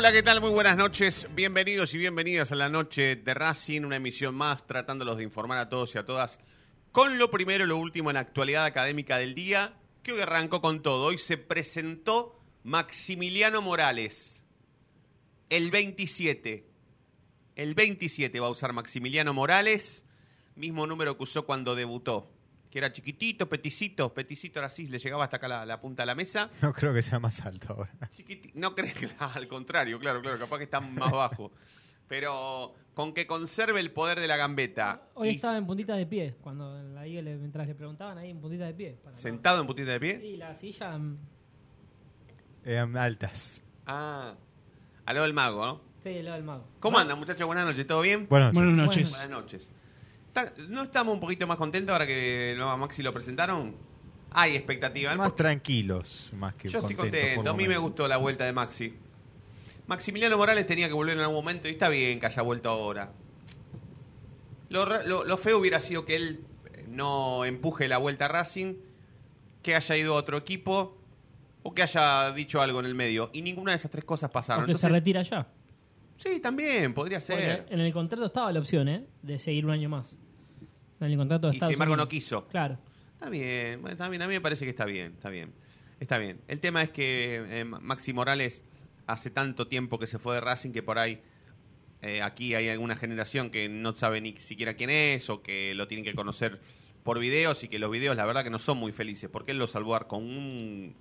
Hola, ¿qué tal? Muy buenas noches. Bienvenidos y bienvenidas a la noche de Racing, una emisión más tratándolos de informar a todos y a todas con lo primero y lo último en la actualidad académica del día, que hoy arrancó con todo. Hoy se presentó Maximiliano Morales. el 27. El 27 va a usar Maximiliano Morales, mismo número que usó cuando debutó. Que era chiquitito, peticito, peticito era así, le llegaba hasta acá la, la punta de la mesa. No creo que sea más alto ahora. Chiquiti- No crees que al contrario, claro, claro, capaz que está más bajo. Pero con que conserve el poder de la gambeta. Hoy y estaba en puntita de pie, cuando ahí le- mientras le preguntaban ahí en puntita de pie. para no- sentado en putita de pie. Sí, la silla. mm, Eran altas. Ah, a lo del mago, ¿no? Sí, el lado del mago. ¿Cómo andan, muchachos? Buenas noches, ¿todo bien? Buenas noches. Buenas noches. ¿No estamos un poquito más contentos ahora que a Maxi lo presentaron? Hay expectativa. Más tranquilos, más que Yo estoy contento. A mí me gustó la vuelta de Maxi. Maximiliano Morales tenía que volver en algún momento y está bien que haya vuelto ahora. Lo, ra- lo- lo feo hubiera sido que él eh, no empuje la vuelta a Racing, que haya ido a otro equipo o que haya dicho algo en el medio. Y ninguna de esas tres cosas pasaron. O que se retira ya. Sí, también, podría ser. Porque en el contrato estaba la opción, ¿eh? De seguir un año más. En el contrato de Y Estados sin embargo no quiso. Claro. Está bien, bueno, está bien, a mí me parece que está bien, está bien. Está bien. El tema es que eh, Maxi Morales hace tanto tiempo que se fue de Racing que por ahí eh, aquí hay alguna generación que no sabe ni siquiera quién es o que lo tienen que conocer por videos y que los videos la verdad que no son muy felices porque él lo salvó con un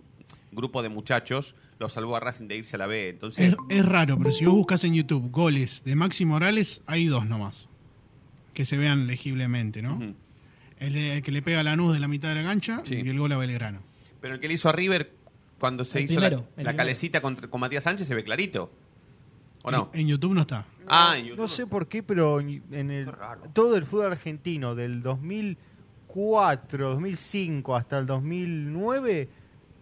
grupo de muchachos, lo salvó a Racing de irse a la B. Entonces, Es, es raro, pero si vos buscas en YouTube goles de Maxi Morales, hay dos nomás. Que se vean legiblemente, ¿no? el, de- el que le pega a Lanús de la mitad de la cancha Sí. y el gol a Belgrano. pero el que le hizo a River cuando se El hizo primero, la, la calecita contra- con Matías Sánchez se ve clarito. ¿O no? En, en YouTube no está. ah, en YouTube. No sé por qué, pero en el, todo el fútbol argentino del 2004, 2005 hasta el 2009,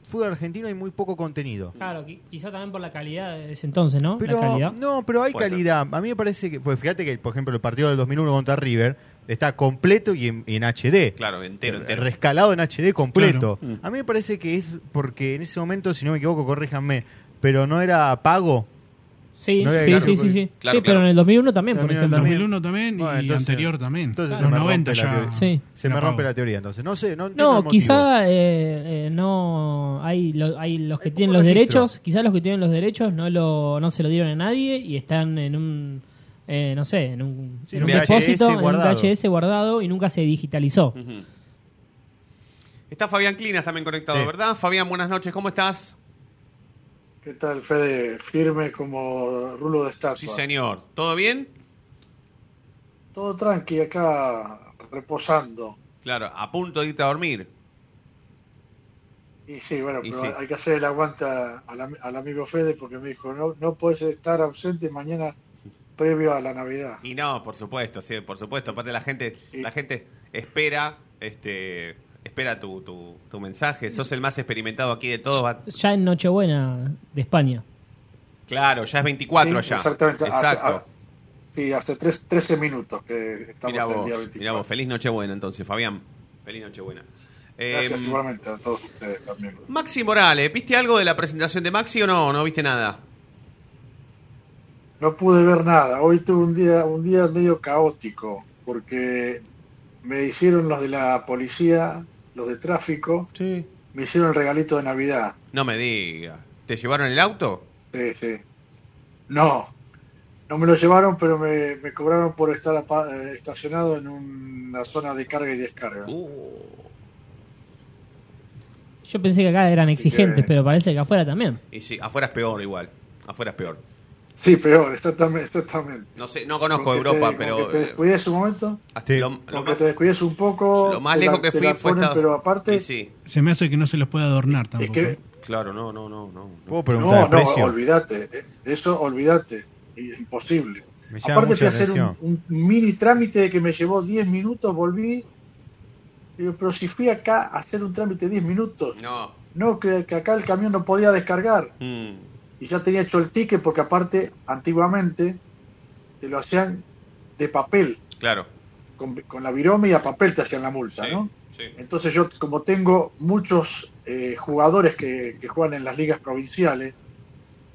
fútbol argentino hay muy poco contenido. Claro, qui- quizá también por la calidad de ese entonces, ¿no? Pero la calidad. no, pero hay Puede calidad. A mí me parece que, pues fíjate que, por ejemplo, el partido del 2001 contra River está completo y en, HD. Claro, entero, entero. Rescalado en HD completo. Claro. A mí me parece que es porque en ese momento, si no me equivoco, corríjanme, pero no era pago. Sí, No sí, sí, sí, sí. claro, Sí, pero claro. en el 2001 también, por ejemplo. también. 2001 también Bueno, y entonces- anterior también. entonces Los se me 90 rompe la ya. Sí. Se me rompe la teoría, entonces. No sé, no el No, quizá eh, eh, no hay, lo- hay los que Hay tienen los registro. derechos, quizás los que tienen los derechos no lo no se lo dieron a nadie y están en un eh, no sé, en un, Sí, en un en VHS depósito, en un guardado. VHS guardado y nunca se digitalizó. Está Fabián Clinas también conectado, Sí. ¿verdad? Fabián, buenas noches, ¿cómo estás? ¿Qué tal, Fede? Firme como rulo de estatua. Sí, señor. ¿Todo bien? Todo tranqui acá, reposando. Claro, a punto de irte a dormir. Y sí, bueno, Y pero sí. hay que hacer el aguante al amigo Fede porque me dijo, no, no puedes estar ausente mañana previo a la Navidad. Y no, por supuesto, sí, por supuesto. Aparte la gente, la gente espera, este, espera tu, tu, tu mensaje. Sos el más experimentado aquí de todos. Ya en Nochebuena de España. Claro, ya es 24 Sí, ya. Exactamente. hace- Exacto. a- sí, hace tres, 13 minutos que estamos Mirá en el vos, día 24. mirá vos, feliz Nochebuena entonces, Fabián. Feliz Nochebuena. Gracias Eh, igualmente a todos ustedes también. Maxi Morales, ¿viste algo de la presentación de Maxi o no? ¿No viste nada? No pude ver nada. Hoy tuve un día, un día medio caótico porque me hicieron los de la policía, los de tráfico, Sí. me hicieron el regalito de Navidad. No me digas. ¿Te llevaron el auto? Sí, sí. No, no me lo llevaron, pero me, me cobraron por estar apa- eh, estacionado en una zona de carga y descarga. Uh. Yo pensé que acá eran exigentes, que- pero parece que afuera también. Y sí, afuera es peor igual. Afuera es peor. Sí, peor, exactamente. exactamente. No sé, no conozco Europa, te- pero. que te descuides un momento, Sí. lo, lo más, te descuides un poco. lo más la- lejos que fui fue ponen, esta- Pero aparte, Y sí, Se me hace que no se los puede adornar tampoco. es que ¿eh? claro, no, no, no, no. ¿Puedo no, preguntar el no, precio? olvídate. eh, De eso, olvídate. Es imposible. Me llama Aparte fui a hacer un, un mini trámite que me llevó 10 minutos, volví. Pero si fui acá a hacer un trámite 10 minutos, No. no, que, que acá el camión no podía descargar. Mm, Y ya tenía hecho el ticket porque aparte, antiguamente, te lo hacían de papel, claro. con, con la virome y a papel te hacían la multa, Sí, ¿no? sí. Entonces yo, como tengo muchos eh, jugadores que, que juegan en las ligas provinciales,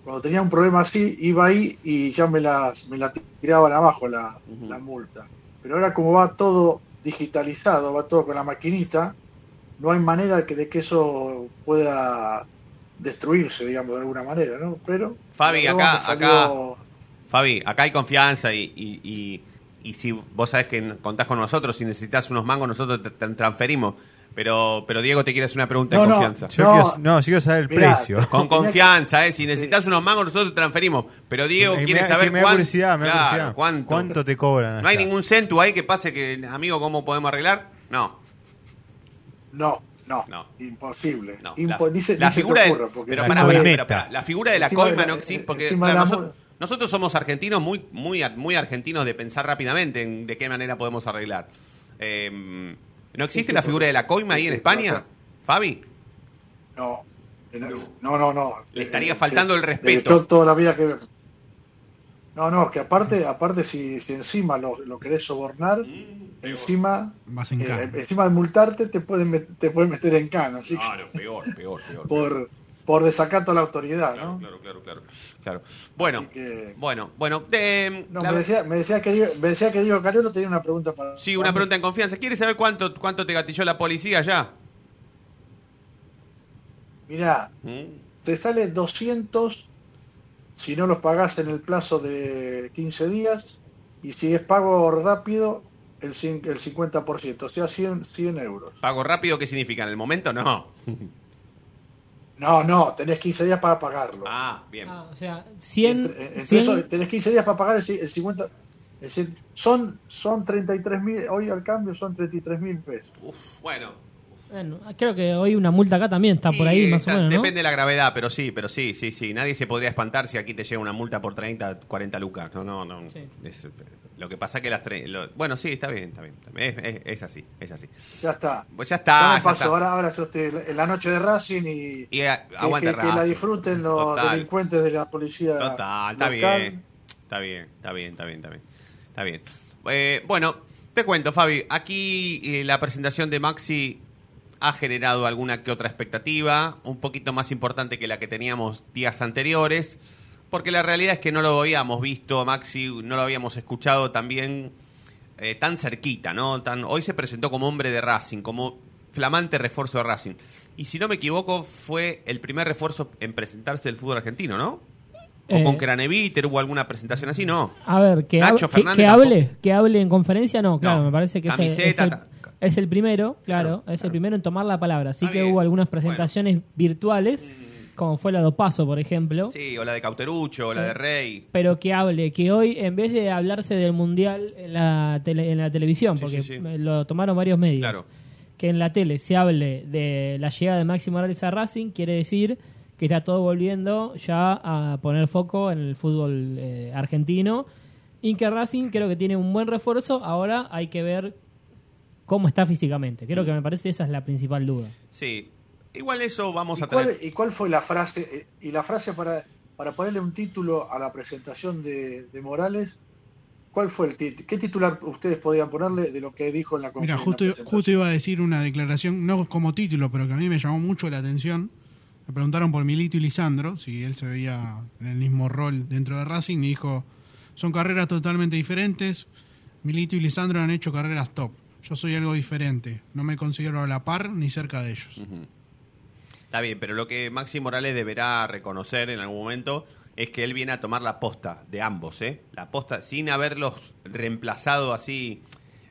cuando tenía un problema así, iba ahí y ya me, las, me la tiraban abajo la, la multa. Pero ahora como va todo digitalizado, va todo con la maquinita, no hay manera que, de que eso pueda destruirse, digamos, de alguna manera, ¿no? Pero... Fabi, acá- salió Fabi, acá hay confianza y, y, y- y si vos sabés que contás con nosotros, si necesitas unos mangos, nosotros te, te transferimos. Pero, pero Diego te quiere hacer una pregunta No, de no. confianza. Yo No. quiero, no, yo quiero saber el Mirá, precio. Con confianza, ¿eh? Si necesitas unos mangos, nosotros te transferimos. Pero Diego me quiere saber que me da cuán- curiosidad, me da claro, curiosidad. cuánto. ¿Cuánto te cobran ¿No hay ningún centu ahí que pase que, amigo, cómo podemos arreglar? No. No, no, No. imposible. No, Impo- la, ni se- la ni se te figura, de, pero pará. la figura de la coima la- no existe porque claro, nosotros, nosotros somos argentinos muy muy muy argentinos de pensar rápidamente en de qué manera podemos arreglar. Eh, ¿No existe la figura de la coima ahí en España, Fabi? No, no, no, no. Le estaría Eh, faltando que- el respeto. Yo toda la vida que... No, no, que aparte, aparte si, si encima lo, lo querés sobornar, Mm, encima, Vas en eh, encima de multarte, te pueden, te pueden meter en cana, así que Claro, peor, peor, peor. por, por desacato a la autoridad, Claro, ¿no? claro, claro, claro, claro. Bueno, que- bueno, bueno. de- No, la- me decía, me decía que Diego, me decía que Diego Cariolo tenía una pregunta para. sí, una pregunta en confianza. ¿Quieres saber cuánto cuánto te gatilló la policía ya? Mirá, Mm. te sale 200 si no los pagás en el plazo de 15 días y si es pago rápido, el, cin- el 50%, o sea, 100, 100 euros. ¿Pago rápido qué significa? ¿En el momento? No. No, no, tenés 15 días para pagarlo. Ah, bien. Ah, o sea, 100, Entre- entre 100 eso, tenés 15 días para pagar el, el 50. el cien- son, son 33 mil, hoy al cambio son 33 mil pesos. Uf, bueno. Bueno, creo que hoy una multa acá también está por ahí, más o menos, ¿no? Depende de la gravedad, pero sí, pero sí, sí, sí. Nadie se podría espantar si aquí te llega una multa por 30, 40 lucas. No, no, no. Sí. Es- lo que pasa que las tre- lo- Bueno, sí, está bien, está bien. está bien. Es, es- es así, es así. Ya está. Pues ya está, ya pasó, está. Ahora, ahora yo estoy en la noche de Racing y Y eh, que, aguanta que- que la Racing. disfruten los Total. delincuentes de la policía. Total, está local. bien. Está bien, está bien, está bien, está bien. Está bien. Eh, bueno, te cuento, Fabi. Aquí eh, la presentación de Maxi ha generado alguna que otra expectativa, un poquito más importante que la que teníamos días anteriores, porque la realidad es que no lo habíamos visto Maxi, no lo habíamos escuchado también eh, tan cerquita, ¿no? Tan, hoy se presentó como hombre de Racing, como flamante refuerzo de Racing. Y si no me equivoco, fue el primer refuerzo en presentarse del fútbol argentino, ¿no? O Eh, con Craneviter hubo alguna presentación así, ¿no? A ver, que, Nacho hab- Fernández que hable, que hable en conferencia, no, claro, No. me parece que es el- es, Camiseta, el, ta- es el primero, claro, Claro, es el primero en tomar la palabra. Así Está que bien. hubo algunas Bueno. presentaciones virtuales, como fue la de Paso, por ejemplo, Sí, o la de Cauterucho, o la de Rey. pero que hable, que hoy en vez de hablarse del Mundial en la, tele- en la televisión, Sí, porque sí, sí. lo tomaron varios medios, Claro. que en la tele se hable de la llegada de Máximo Morales a Racing, quiere decir que está todo volviendo ya a poner foco en el fútbol eh, argentino y que Racing creo que tiene un buen refuerzo, ahora hay que ver cómo está físicamente. Creo que me parece esa es la principal duda. Sí. Igual eso vamos ¿Y a cuál, traer. y cuál fue la frase? eh, Y la frase para, para ponerle un título a la presentación de, de Morales, ¿cuál fue el título? ¿Qué titular ustedes podían ponerle de lo que dijo en la Mira, conferencia? justo, en la presentación? justo iba a decir una declaración, no como título, pero que a mí me llamó mucho la atención. Me preguntaron por Milito y Lisandro, si él se veía en el mismo rol dentro de Racing, y dijo, son carreras totalmente diferentes. Milito y Lisandro han hecho carreras top. Yo soy algo diferente. No me considero a la par ni cerca de ellos. Está bien, pero lo que Maxi Morales deberá reconocer en algún momento es que él viene a tomar la posta de ambos, ¿eh? La posta, sin haberlos reemplazado así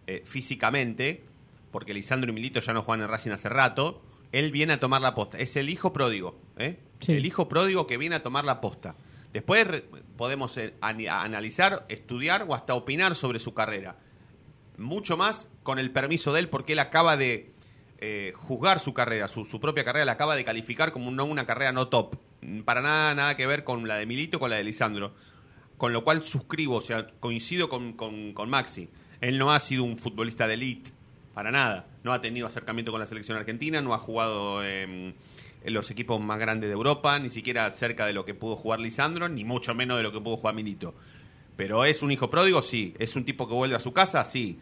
eh, físicamente, porque Lisandro y Milito ya no juegan en Racing hace rato. Él viene a tomar la posta. Es el hijo pródigo, ¿eh? Sí. El hijo pródigo que viene a tomar la posta. Después podemos eh, analizar, estudiar o hasta opinar sobre su carrera. Mucho más con el permiso de él, porque él acaba de eh, juzgar su carrera, su, propia carrera, la acaba de calificar como no una carrera no top. Para nada, nada que ver con la de Milito, con la de Lisandro. Con lo cual suscribo, o sea, coincido con, con- Maxi. Él no ha sido un futbolista de elite, para nada. No ha tenido acercamiento con la selección argentina, no ha jugado en los equipos más grandes de Europa, ni siquiera cerca de lo que pudo jugar Lisandro, ni mucho menos de lo que pudo jugar Milito. Pero es un hijo pródigo, sí. Es un tipo que vuelve a su casa, sí.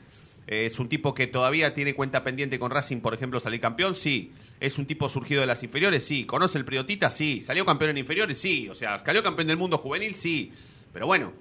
Es un tipo que todavía tiene cuenta pendiente con Racing, por ejemplo, salir campeón, sí. Es un tipo surgido de las inferiores, sí. ¿Conoce el Priotita? Sí. ¿Salió campeón en inferiores? Sí. O sea, ¿salió campeón del mundo juvenil? Sí. Pero bueno,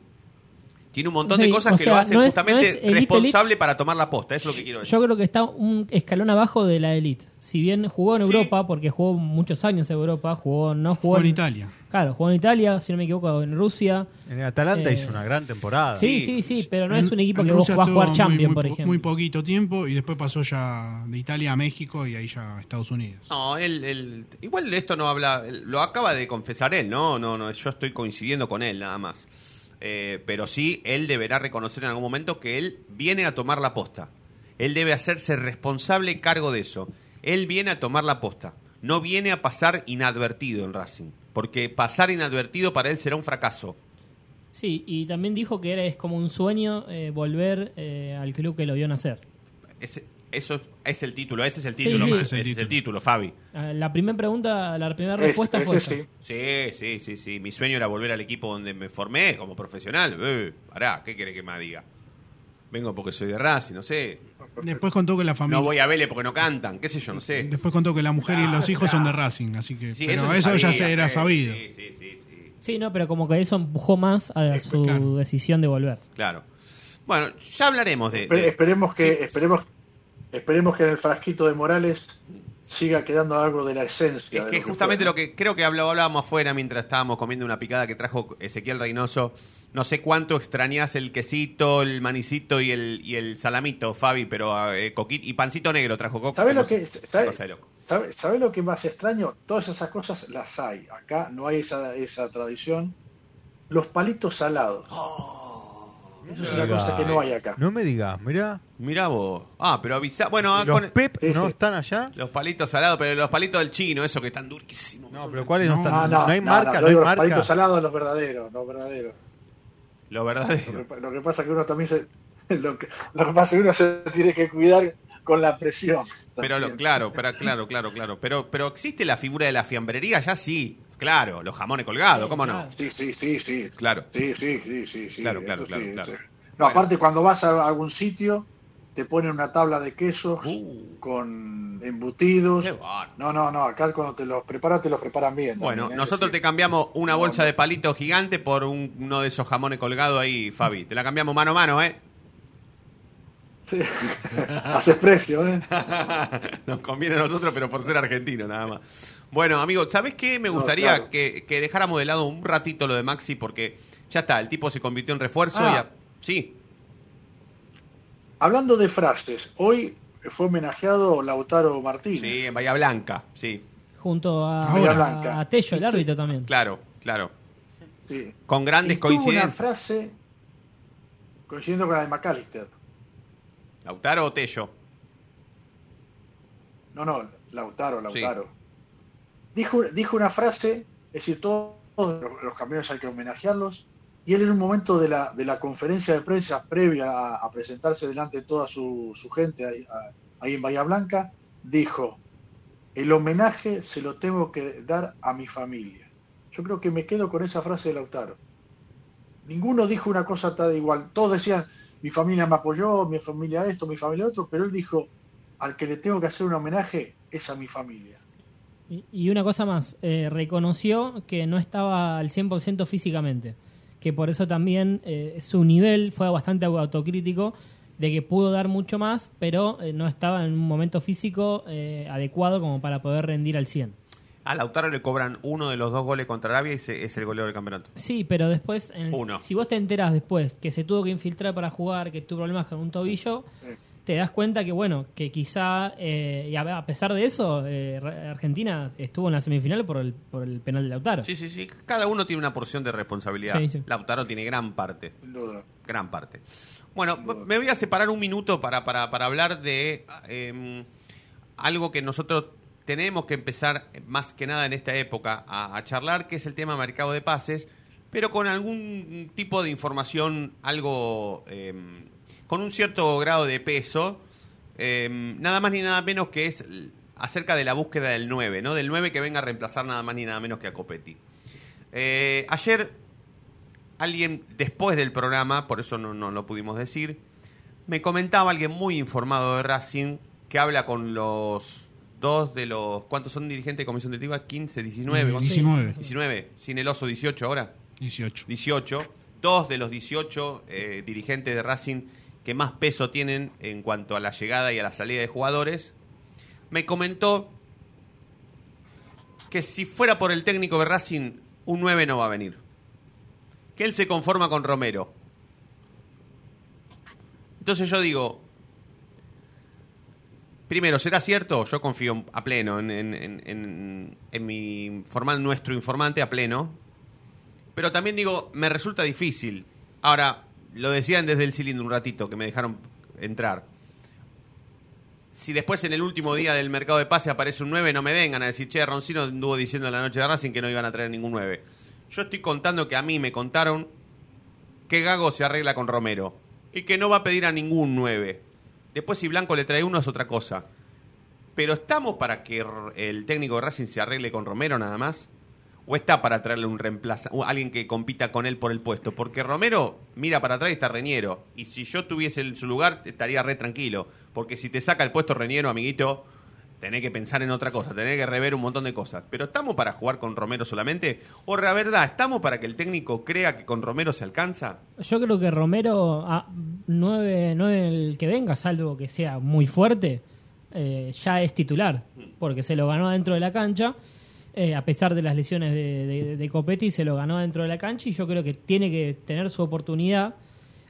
tiene un montón de cosas que sea, lo hacen no es- justamente no es elite, responsable para tomar la posta. Eso es lo que quiero decir. Yo creo que está un escalón abajo de la elite. Si bien jugó en Sí. Europa, porque jugó muchos años en Europa, jugó no jugó Jugó en en- Italia. Claro, jugó en Italia, si no me equivoco, en Rusia. En el Atalanta Eh, hizo una gran temporada. Sí, Sí. sí, pero no En- es un equipo que vos Rusia vas a jugar Champions, muy, por po- ejemplo. Muy poquito tiempo y después pasó ya de Italia a México y ahí ya a Estados Unidos. No, él, él- igual de esto no habla, lo acaba de confesar él, ¿no? No, no, yo estoy coincidiendo con él nada más. Eh, pero sí, él deberá reconocer en algún momento que él viene a tomar la posta. Él debe hacerse responsable cargo de eso. Él viene a tomar la posta. No viene a pasar inadvertido en Racing. Porque pasar inadvertido para él será un fracaso. Sí, y también dijo que era, es como un sueño eh, volver eh, al club que lo vio nacer. Ese- eso es, es el título, ese es el título, sí. ese Ese es el es el título. Fabi. Ah, La primera pregunta, la primera respuesta fue ese esa. sí. Sí, sí, sí, sí. Mi sueño era volver al equipo donde me formé como profesional. Eh, pará, ¿qué quiere que más diga? Vengo porque soy de Racing, no sé. Después contó que la familia. No voy a Vélez porque no cantan, qué sé yo, no sé. Después contó que la mujer y los hijos son de. Racing, así que. Sí, pero eso, ya sabía, se era sabido. Sí, sí, sí, sí, Sí, no, pero como que eso empujó más a su claro. decisión de volver. claro. Bueno, ya hablaremos de... De- esperemos que Sí. esperemos esperemos que en el frasquito de Morales siga quedando algo de la esencia. Es que lo que justamente fue, lo que creo que hablábamos afuera mientras estábamos comiendo una picada que trajo Ezequiel Reynoso. No sé cuánto extrañás el quesito, el manicito y el, y el salamito, Fabi, pero eh, coquit y pancito negro trajo Coco. ¿Sabes lo que sabe, sabe- sabe lo que más extraño? Todas esas cosas las hay. Acá no hay esa, esa tradición. Los palitos salados. Eso es una Diga, cosa que no hay acá. No me digas, mirá. Mirá vos. Ah, pero avisa. Bueno, ah, Los con- Pep Sí, no sí. están allá. los palitos salados, pero los palitos del chino, eso que están durísimos. No, pero ¿cuáles no, No. están? No, no, hay no, marca, no, no, yo hay digo los marca. palitos salados, los verdaderos, los verdaderos. Lo Lo verdadero. que, lo que pasa es que uno también se. Lo que, lo que pasa es que uno se tiene que cuidar con la presión. Pero lo- claro, pero, claro, claro, claro. Pero, pero existe la figura de la fiambrería, ya sí. Claro, los jamones colgados, Sí, ¿cómo no? Sí, sí, sí, sí. Claro. Sí, sí, sí, sí, sí. Claro, claro, eso claro, sí, claro. sí. No, Bueno. aparte cuando vas a algún sitio te ponen una tabla de quesos Uh. con embutidos. Qué bárbaro. No, no, no, acá cuando te los preparan te los preparan bien. Bueno, ¿eh? nosotros te cambiamos una bolsa de palito gigante por un- uno de esos jamones colgados ahí, Fabi. Te la cambiamos mano a mano, ¿eh? Sí. Haces precio, ¿eh? Nos conviene a nosotros, pero por ser argentino, nada más. Bueno, amigo, ¿sabes qué? Me No, gustaría claro. que, que dejáramos de lado un ratito lo de Maxi, porque ya está, el tipo se convirtió en refuerzo. Ah. y a- Sí, Hablando de frases, hoy fue homenajeado Lautaro Martínez. sí, en Bahía Blanca, sí. Junto a, Bahía a- Blanca. a Tello, el árbitro también. Claro, claro. Sí. Con grandes Y tuvo una coincidencias. frase coincidiendo con la de McAllister. ¿Lautaro o Tello? No, no, Lautaro, Sí. Lautaro. Dijo, dijo una frase, es decir, todos los, los campeones hay que homenajearlos, y él en un momento de la, de la conferencia de prensa previa a, a presentarse delante de toda su, su gente ahí, a- ahí en Bahía Blanca, dijo, el homenaje se lo tengo que dar a mi familia. Yo creo que me quedo con esa frase de Lautaro. Ninguno dijo una cosa tal igual. Todos decían, mi familia me apoyó, mi familia esto, mi familia otro, pero él dijo, al que le tengo que hacer un homenaje es a mi familia. Y, una cosa más, eh, reconoció que no estaba al 100% físicamente, que por eso también eh, su nivel fue bastante autocrítico, de que pudo dar mucho más, pero eh, no estaba en un momento físico adecuado como para poder rendir al 100. A Lautaro le cobran uno de los dos goles contra Arabia y se- es el goleo del campeonato. Sí, pero después, en Uno. si vos te enterás después que se tuvo que infiltrar para jugar, que tuvo problemas con un tobillo, te das cuenta que, bueno, que quizá, eh, y a, a pesar de eso, eh, Argentina estuvo en la semifinal por el, por el penal de Lautaro. Sí, sí, sí. Cada uno tiene una porción de responsabilidad. Sí, sí. Lautaro tiene gran parte. Sin duda. Gran parte. Bueno, me voy a separar un minuto para, para, para hablar de eh, algo que nosotros tenemos que empezar más que nada en esta época a, charlar, que es el tema mercado de pases, pero con algún tipo de información, algo eh, con un cierto grado de peso, eh, nada más ni nada menos que es acerca de la búsqueda del 9, ¿no? Del 9 que venga a reemplazar nada más ni nada menos que a Copetti. Eh, ayer alguien después del programa, por eso no, no lo pudimos decir, me comentaba alguien muy informado de Racing que habla con los dos de los... ¿Cuántos son dirigentes de comisión directiva? 15, 19. Eh, ¿cuántos? 19. 19. Sin el oso 18 ahora. 18. 18. Dos de los 18 eh, dirigentes de Racing que más peso tienen en cuanto a la llegada y a la salida de jugadores. Me comentó que si fuera por el técnico de Racing un 9 no va a venir. Que él se conforma con Romero. Entonces yo digo, primero, ¿será cierto? Yo confío a pleno en, mi formal, nuestro informante a pleno. Pero también digo, me resulta difícil. Ahora, lo decían desde el cilindro un ratito, que me dejaron entrar. Si después en el último día del mercado de pase aparece un 9, no me vengan a decir, che, Roncino anduvo diciendo en la noche de Racing que no iban a traer ningún 9. Yo estoy contando que a mí me contaron que Gago se arregla con Romero y que no va a pedir a ningún 9. Después si Blanco le trae uno es otra cosa. Pero ¿estamos para que el técnico de Racing se arregle con Romero nada más? ¿O está para traerle un reemplazo, alguien que compita con él por el puesto? Porque Romero mira para atrás y está Reñero. Y si yo tuviese en su lugar, estaría re tranquilo. Porque si te saca el puesto Reñero, amiguito, tenés que pensar en otra cosa, tenés que rever un montón de cosas. Pero ¿estamos para jugar con Romero solamente? ¿O la verdad, estamos para que el técnico crea que con Romero se alcanza? Yo creo que Romero, a 9, el que venga, salvo que sea muy fuerte, eh, ya es titular, porque se lo ganó dentro de la cancha. eh, a pesar de las lesiones de, de, de Copetti, se lo ganó dentro de la cancha y yo creo que tiene que tener su oportunidad.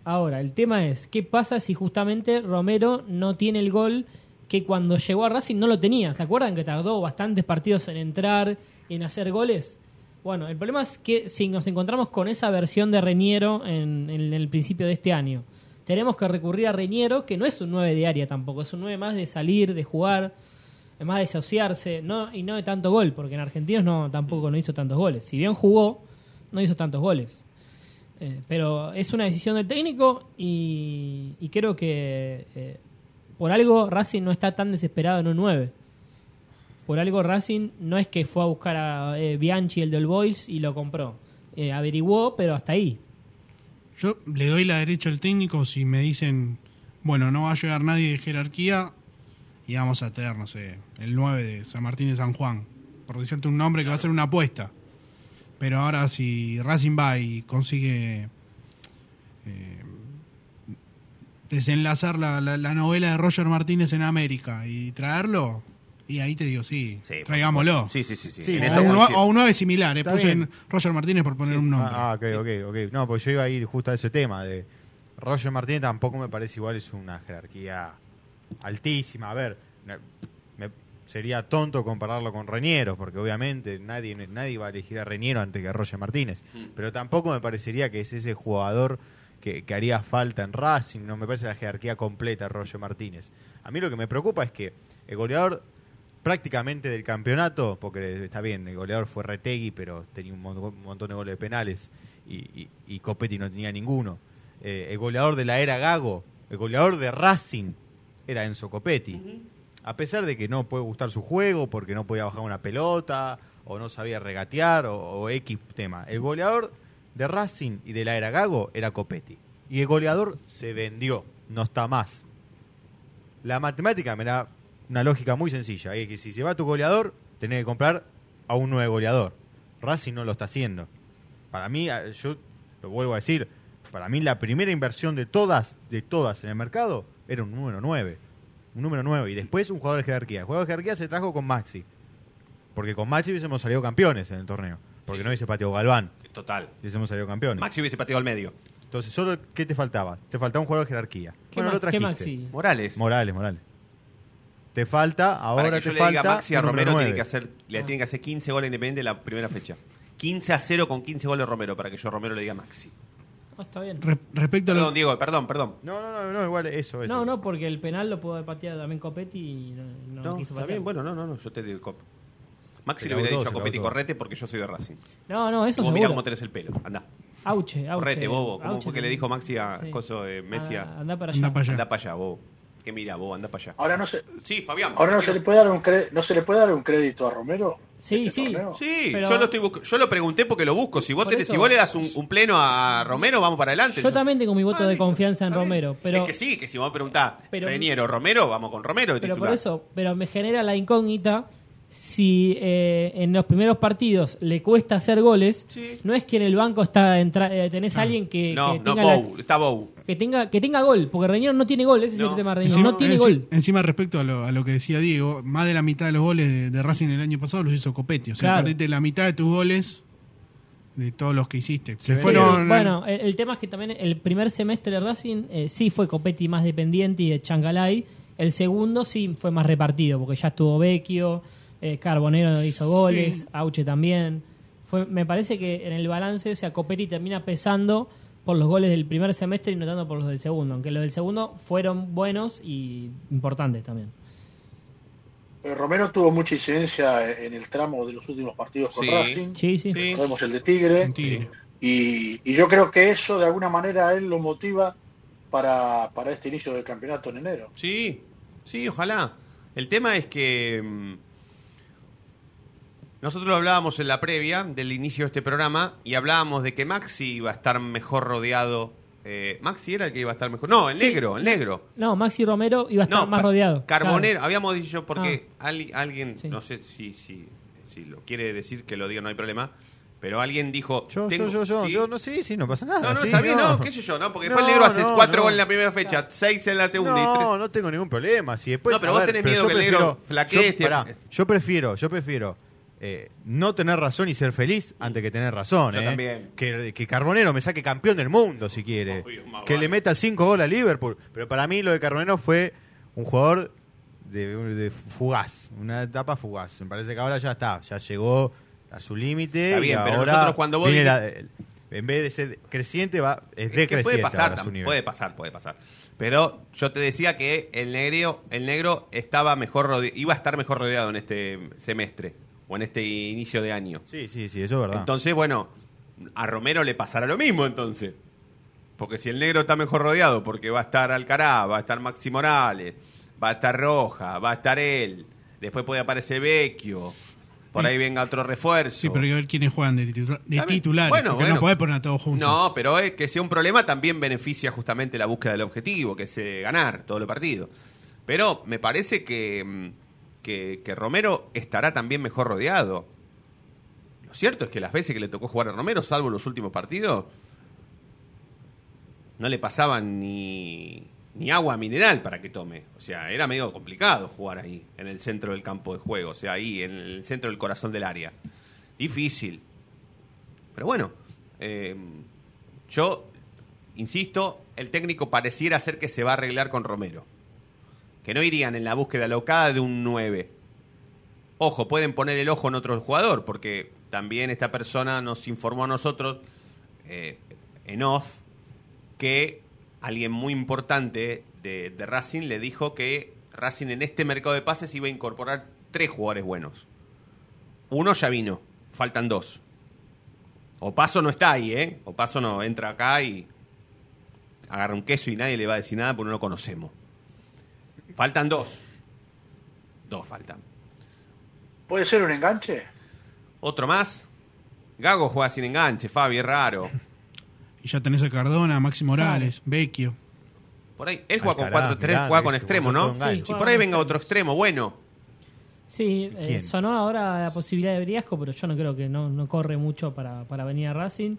Ahora, el tema es, ¿qué pasa si justamente Romero no tiene el gol que cuando llegó a Racing no lo tenía? ¿Se acuerdan que tardó bastantes partidos en entrar, en hacer goles? Bueno, el problema es que si nos encontramos con esa versión de Reñero en, el principio de este año, tenemos que recurrir a Reñero, que no es un 9 de área tampoco, es un 9 más de salir, de jugar, más de asociarse, no, y no de tanto gol, porque en Argentinos no, tampoco no hizo tantos goles. Si bien jugó, no hizo tantos goles. Eh, pero es una decisión del técnico y, y creo que eh, por algo Racing no está tan desesperado en un 9. Por algo Racing no es que fue a buscar a eh, Bianchi, el del Boys, y lo compró. Eh, averiguó, pero hasta ahí. Yo le doy la derecha al técnico si me dicen, bueno, no va a llegar nadie de jerarquía y vamos a tener, no sé, el 9 de San Martín de San Juan, por decirte un nombre que va a ser una apuesta. Pero ahora si Racing va y consigue eh, desenlazar la, la- la novela de Roger Martínez en América y traerlo, y ahí te digo, sí, traigámoslo. Sí, sí, sí. sí. Sí, En o un, nue- coincido. o un 9 similar, eh, puse en Roger Martínez por poner un nombre. Ah, ok, ok, ok. No, pues yo iba a ir justo a ese tema de Roger Martínez tampoco me parece igual, es una jerarquía altísima. A ver, me- sería tonto compararlo con Reñero, porque obviamente nadie, nadie va a elegir a Reñero antes que a Roger Martínez. Pero tampoco me parecería que es ese jugador que, que haría falta en Racing, no me parece la jerarquía completa Roger Martínez. A mí lo que me preocupa es que el goleador prácticamente del campeonato, porque está bien, el goleador fue Retegui, pero tenía un, mon- un montón de goles de penales y, y, y Copetti no tenía ninguno. Eh, el goleador de la era Gago, el goleador de Racing era Enzo Copetti. A pesar de que no puede gustar su juego, porque no podía bajar una pelota, o no sabía regatear, o, o X tema. El goleador de Racing y de la era Gago era Copetti. Y el goleador se vendió, no está más. La matemática me da una lógica muy sencilla. Es que si se va tu goleador, tenés que comprar a un nuevo goleador. Racing no lo está haciendo. Para mí, yo lo vuelvo a decir, para mí la primera inversión de todas, de todas en el mercado era un número 9. Un número 9. Y después un jugador de jerarquía. El jugador de jerarquía se trajo con Maxi. Porque con Maxi hubiésemos salido campeones en el torneo. Porque no hubiese pateado Galván. Total. Hubiésemos salido campeones. Maxi hubiese pateado al medio. Entonces, solo ¿qué te faltaba? Te faltaba un jugador de jerarquía. ¿Qué, Bueno, ma- lo qué trajiste. Maxi? Morales. Morales, Morales. Te falta, ahora Para que te yo le falta. diga a Maxi a Romero tiene que hacer, le tiene que hacer 15 goles independientes la primera fecha. 15 a 0 con 15 goles Romero para que yo a Romero le diga a Maxi. Ah, está bien. Re- respecto a lo, Perdón, Diego, perdón, perdón. No, no, no, no, igual eso, eso. No, no, porque el penal lo pudo haber pateado también Copetti y no, no No, quiso está patear. bien, bueno, no, no, no, yo te digo cop- Maxi le hubiera dicho a Copetti todo. correte porque yo soy de Racing. No, no, eso mirá seguro. cómo tenés el pelo, anda. Auche, auche. Correte, bobo. ¿Cómo Auche fue que le dijo Maxi a Sí. Coso de Messi? a- Ah, anda para allá. Anda para allá. Anda para allá, bobo. Que mira, bobo, anda para allá. Ahora no se, Sí, Fabián. ahora no se le puede dar un cre- no se le puede dar un crédito a Romero. Sí, este sí. torneo? Sí, Pero- yo, lo estoy busc- yo lo pregunté porque lo busco. Si vos, tenés, eso- si vos le das un, un pleno a Romero, vamos para adelante. Yo también tengo mi voto Ah, de listo, confianza en. Romero, pero Es que sí, que si vos preguntás, Pero- Reñero, Romero, vamos con Romero de pero por eso, pero me genera la incógnita si eh, en los primeros partidos le cuesta hacer goles, Sí. no es que en el banco está entra- eh, tenés a alguien que, no, que no, tenga la- está Bow. que tenga que tenga gol, porque Reñero no tiene gol, ese es el tema de Reñero, Encima, no tiene enci- gol. Encima, respecto a lo, a lo que decía Diego, más de la mitad de los goles de, de Racing el año pasado los hizo Copetti. O sea, Claro. perdiste la mitad de tus goles de todos los que hiciste. Se ve- fueron. Sí, bueno, el, el tema es que también el primer semestre de Racing eh, sí fue Copetti más dependiente y de Chancalay. El segundo sí fue más repartido, porque ya estuvo Vecchio, eh, Carbonero hizo goles, Auche también. Fue, me parece que en el balance, o sea, Copetti termina pesando por los goles del primer semestre y no tanto por los del segundo, aunque los del segundo fueron buenos y importantes también. Pero Romero tuvo mucha incidencia en el tramo de los últimos partidos con Sí. Racing. Sí, sí. Sí. Recordemos el de Tigre. Y, y yo creo que eso de alguna manera a él lo motiva para, para este inicio del campeonato en enero. Sí, sí, ojalá. El tema es que mm, nosotros lo hablábamos en la previa del inicio de este programa y hablábamos de que Maxi iba a estar mejor rodeado. Eh, Maxi era el que iba a estar mejor. No, el Sí. negro, el negro. No, Maxi Romero iba a estar No, más rodeado. Carbonero, Claro. habíamos dicho porque ali- alguien, Sí. no sé si, si, si lo quiere decir que lo diga, no hay problema, pero alguien dijo. Yo, tengo- yo, yo, yo, ¿sí? yo, no sé, sí, no pasa nada. No, no, sí, está bien, no, qué sé yo, ¿no? Porque después No, el negro hace no, cuatro no. goles en la primera fecha, seis en la segunda y tres. No, no tengo ningún problema. Si después, No, pero vos ver, tenés pero miedo que el negro flaquee, Yo, este- pará, yo prefiero, yo prefiero eh, no tener razón y ser feliz antes que tener razón. Yo eh. también. Que, que Carbonero me saque campeón del mundo si quiere. Obvio, que vale. le meta cinco goles a Liverpool. Pero para mí lo de Carbonero fue un jugador de, de fugaz, una etapa fugaz. Me parece que ahora ya está, ya llegó a su límite. Está bien, y pero ahora nosotros cuando vos la- en vez de ser creciente, va, es Es que decreciente. puede pasar, su nivel. puede pasar, puede pasar. Pero yo te decía que el negro, el negro estaba mejor rode- iba a estar mejor rodeado en este semestre o en este inicio de año. Sí, sí, sí, eso es verdad. Entonces, bueno, a Romero le pasará lo mismo entonces. Porque si el negro está mejor rodeado, porque va a estar Alcará, va a estar Maxi Morales, va a estar Roja, va a estar él, después puede aparecer Vecchio, por ahí venga otro refuerzo. Sí, pero hay que ver quiénes juegan de, titular, titulares. Bueno, porque bueno. no podés poner a todos juntos. No, pero es que sea un problema también beneficia justamente la búsqueda del objetivo, que es eh, ganar todos los partidos. Pero me parece que, mm, que, Romero estará también mejor rodeado. Lo cierto es que las veces que le tocó jugar a Romero, salvo los últimos partidos, no le pasaban ni, ni agua mineral para que tome. O sea, era medio complicado jugar ahí, en el centro del campo de juego, o sea, ahí, en el centro del corazón del área. Difícil. Pero bueno, eh, yo insisto, el técnico pareciera ser que se va a arreglar con Romero. Que no irían en la búsqueda locada de un 9. Ojo, pueden poner el ojo en otro jugador, porque también esta persona nos informó a nosotros eh, en off que alguien muy importante de, de Racing le dijo que Racing en este mercado de pases iba a incorporar tres jugadores buenos. Uno ya vino, faltan dos. Opaso no está ahí, ¿eh? Opaso no, entra acá y agarra un queso y nadie le va a decir nada porque no lo conocemos. Faltan dos. Dos faltan. ¿Puede ser un enganche? Otro más. Gago juega sin enganche, Fabi, es raro. Y ya tenés a Cardona, Maxi Morales, Vecchio. Por ahí, él juega con Alcaraz, 4-3, Milán, juega con ese, extremo, ¿no? Sí, Y por ahí venga otro extremo, bueno. Sí, eh, sonó ahora la posibilidad de Briasco, pero yo no creo que no, no corre mucho para, para venir a Racing.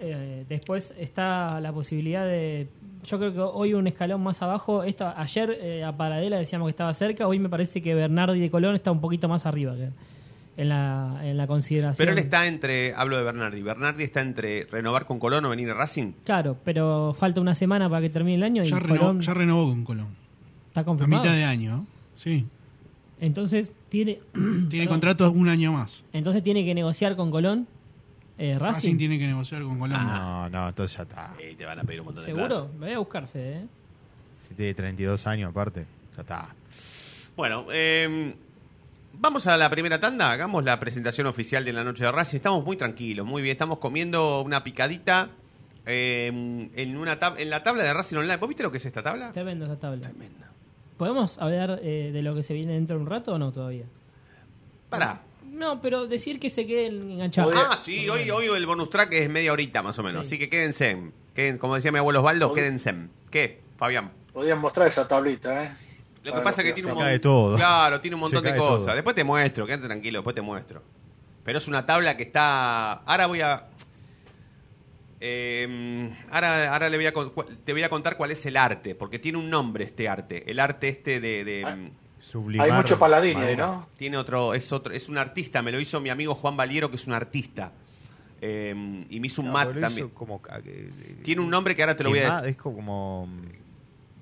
Eh, después está la posibilidad de. Yo creo que hoy un escalón más abajo. Esto, ayer eh, a Paradela decíamos que estaba cerca. Hoy me parece que Bernardi de Colón está un poquito más arriba que en la, en la consideración. Pero él está entre, hablo de Bernardi, Bernardi está entre renovar con Colón o venir a Racing. Claro, pero falta una semana para que termine el año y Ya, renovó, Colón ya renovó con Colón. está A confirmado. mitad de año. Sí. Entonces tiene, Tiene contrato un año más. entonces tiene que negociar con Colón. Eh, Racing. Racing, tiene que negociar con Colón. No, no, entonces ya está. Eh, te van a pedir un montón de ¿Seguro? plata. Voy a buscar, Fede. ¿eh? Si tiene 32 años aparte, ya está. Bueno, eh, vamos a la primera tanda, hagamos la presentación oficial de la noche de Racing. Estamos muy tranquilos, muy bien, estamos comiendo una picadita eh, en, una tab- en la tabla de Racing Online. ¿Vos viste lo que es esta tabla? Tremendo esa tabla. Tremenda. ¿Podemos hablar eh, de lo que se viene dentro de un rato o no todavía? Pará. No, pero decir que se queden enganchados. Ah, sí, hoy, hoy el bonus track es media horita más o menos, Sí. así que quédense. Queden, como decía mi abuelo Osvaldo, quédense. ¿Qué, Fabián? Podrían mostrar esa tablita, ¿eh? Lo que pasa es que tiene un mon- todo. Claro, tiene un montón de cosas. todo. Después te muestro, quédate tranquilo, después te muestro. Pero es una tabla que está. Ahora voy a. eh, ahora ahora le voy a, te voy a contar cuál es el arte, porque tiene un nombre este arte. El arte este de. de- Ah. Sublimar Hay mucho paladini ahí, madera. ¿no? tiene otro, es otro, es un artista, me lo hizo mi amigo Juan Valiero, que es un artista. Eh, y Misun No, Mat pero lo también. hizo como que- Tiene un nombre que ahora te lo voy a Es como.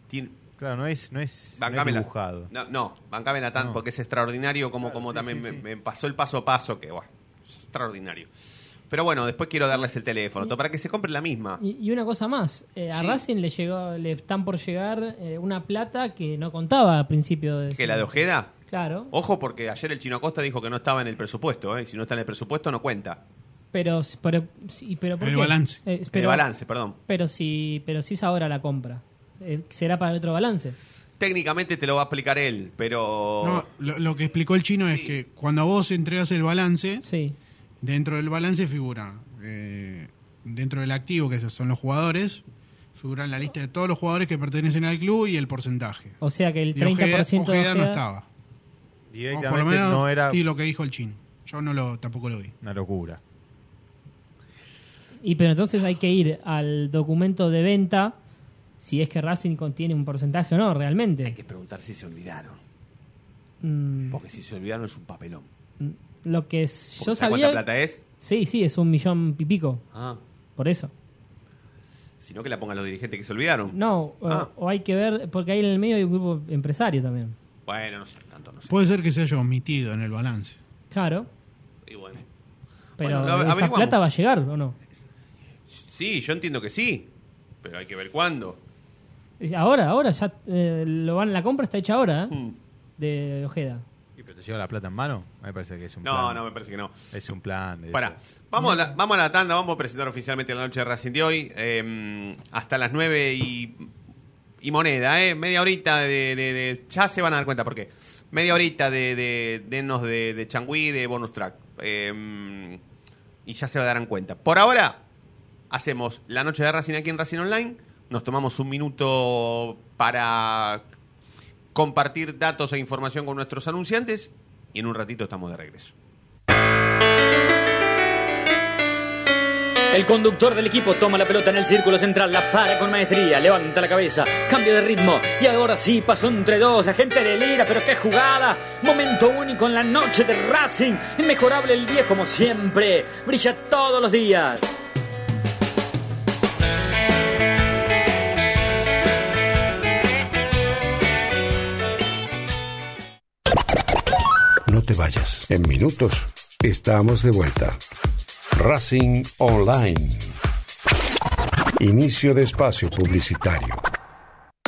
tiene- Claro, no es, no es, no es dibujado. No, no, bancámela tan No. porque es extraordinario como, Claro, como sí, también sí, me, sí. me pasó el paso a paso que, bueno, es extraordinario. Pero bueno, después quiero darles el teléfono todo para que se compren la misma. Y, y una cosa más, eh, a Sí. Racing le llegó, le están por llegar eh, una plata que no contaba al principio de ¿Que la de Ojeda? Claro, Ojo porque ayer el Chino Acosta dijo que no estaba en el presupuesto, ¿eh? Si no está en el presupuesto no cuenta. pero pero, sí, pero ¿por El qué? balance. Eh, el pero, balance, perdón. pero si pero si es ahora la compra. Eh, será para el otro balance. Técnicamente te lo va a explicar él, pero... No, lo, lo que explicó el chino es que cuando vos entregas el balance, Sí. Dentro del balance figura, eh, dentro del activo, que esos son los jugadores, figura la lista de todos los jugadores que pertenecen al club y el porcentaje. O sea que el Y 30% Ojeda, de Ojeda no Ojeda- estaba. O por Directamente lo menos no era y lo que dijo el chino. Yo no lo tampoco lo vi. una locura. Y pero entonces hay que ir al documento de venta si es que Racing contiene un porcentaje o no, realmente. Hay que preguntar si se olvidaron. Mm, Porque si se olvidaron es un papelón. Lo que yo ¿sabes sabía... cuánta plata es? Sí, sí, es un millón y pico, Ah, por eso. sino que la pongan los dirigentes que se olvidaron. No, o- Ah. o, hay que ver, porque ahí en el medio hay un grupo empresario también. Bueno, no sé, tanto no sé. Puede ser que se haya omitido en el balance. Claro, Y bueno. pero Bueno, ¿esa plata va a llegar o no? Sí, yo entiendo que sí, pero hay que ver cuándo. Ahora, ahora, ya eh, lo van, la compra está hecha ahora, ¿eh? Hmm. de Ojeda. ¿Y pero te lleva la plata en mano? Me parece que es un No, plan. no, me parece que no. Es un plan. Para, vamos a, la, vamos a la tanda, vamos a presentar oficialmente la noche de Racing de hoy. eh, hasta las 9 y, y moneda, ¿eh? Media horita de, de- de- Ya se van a dar cuenta por qué. Media horita de, de, denos de, de changüí, de bonus track. eh, y ya se darán cuenta. Por ahora, hacemos la noche de Racing aquí en Racing Online. Nos tomamos un minuto para compartir datos e información con nuestros anunciantes. Y en un ratito estamos de regreso. El conductor del equipo toma la pelota en el círculo central, la para con maestría, levanta la cabeza, cambio de ritmo y ahora sí pasó entre dos, la gente delira, pero qué jugada, momento único en la noche de Racing, inmejorable el día como siempre, brilla todos los días. Vayas. En minutos estamos de vuelta. Racing Online. Inicio de espacio publicitario.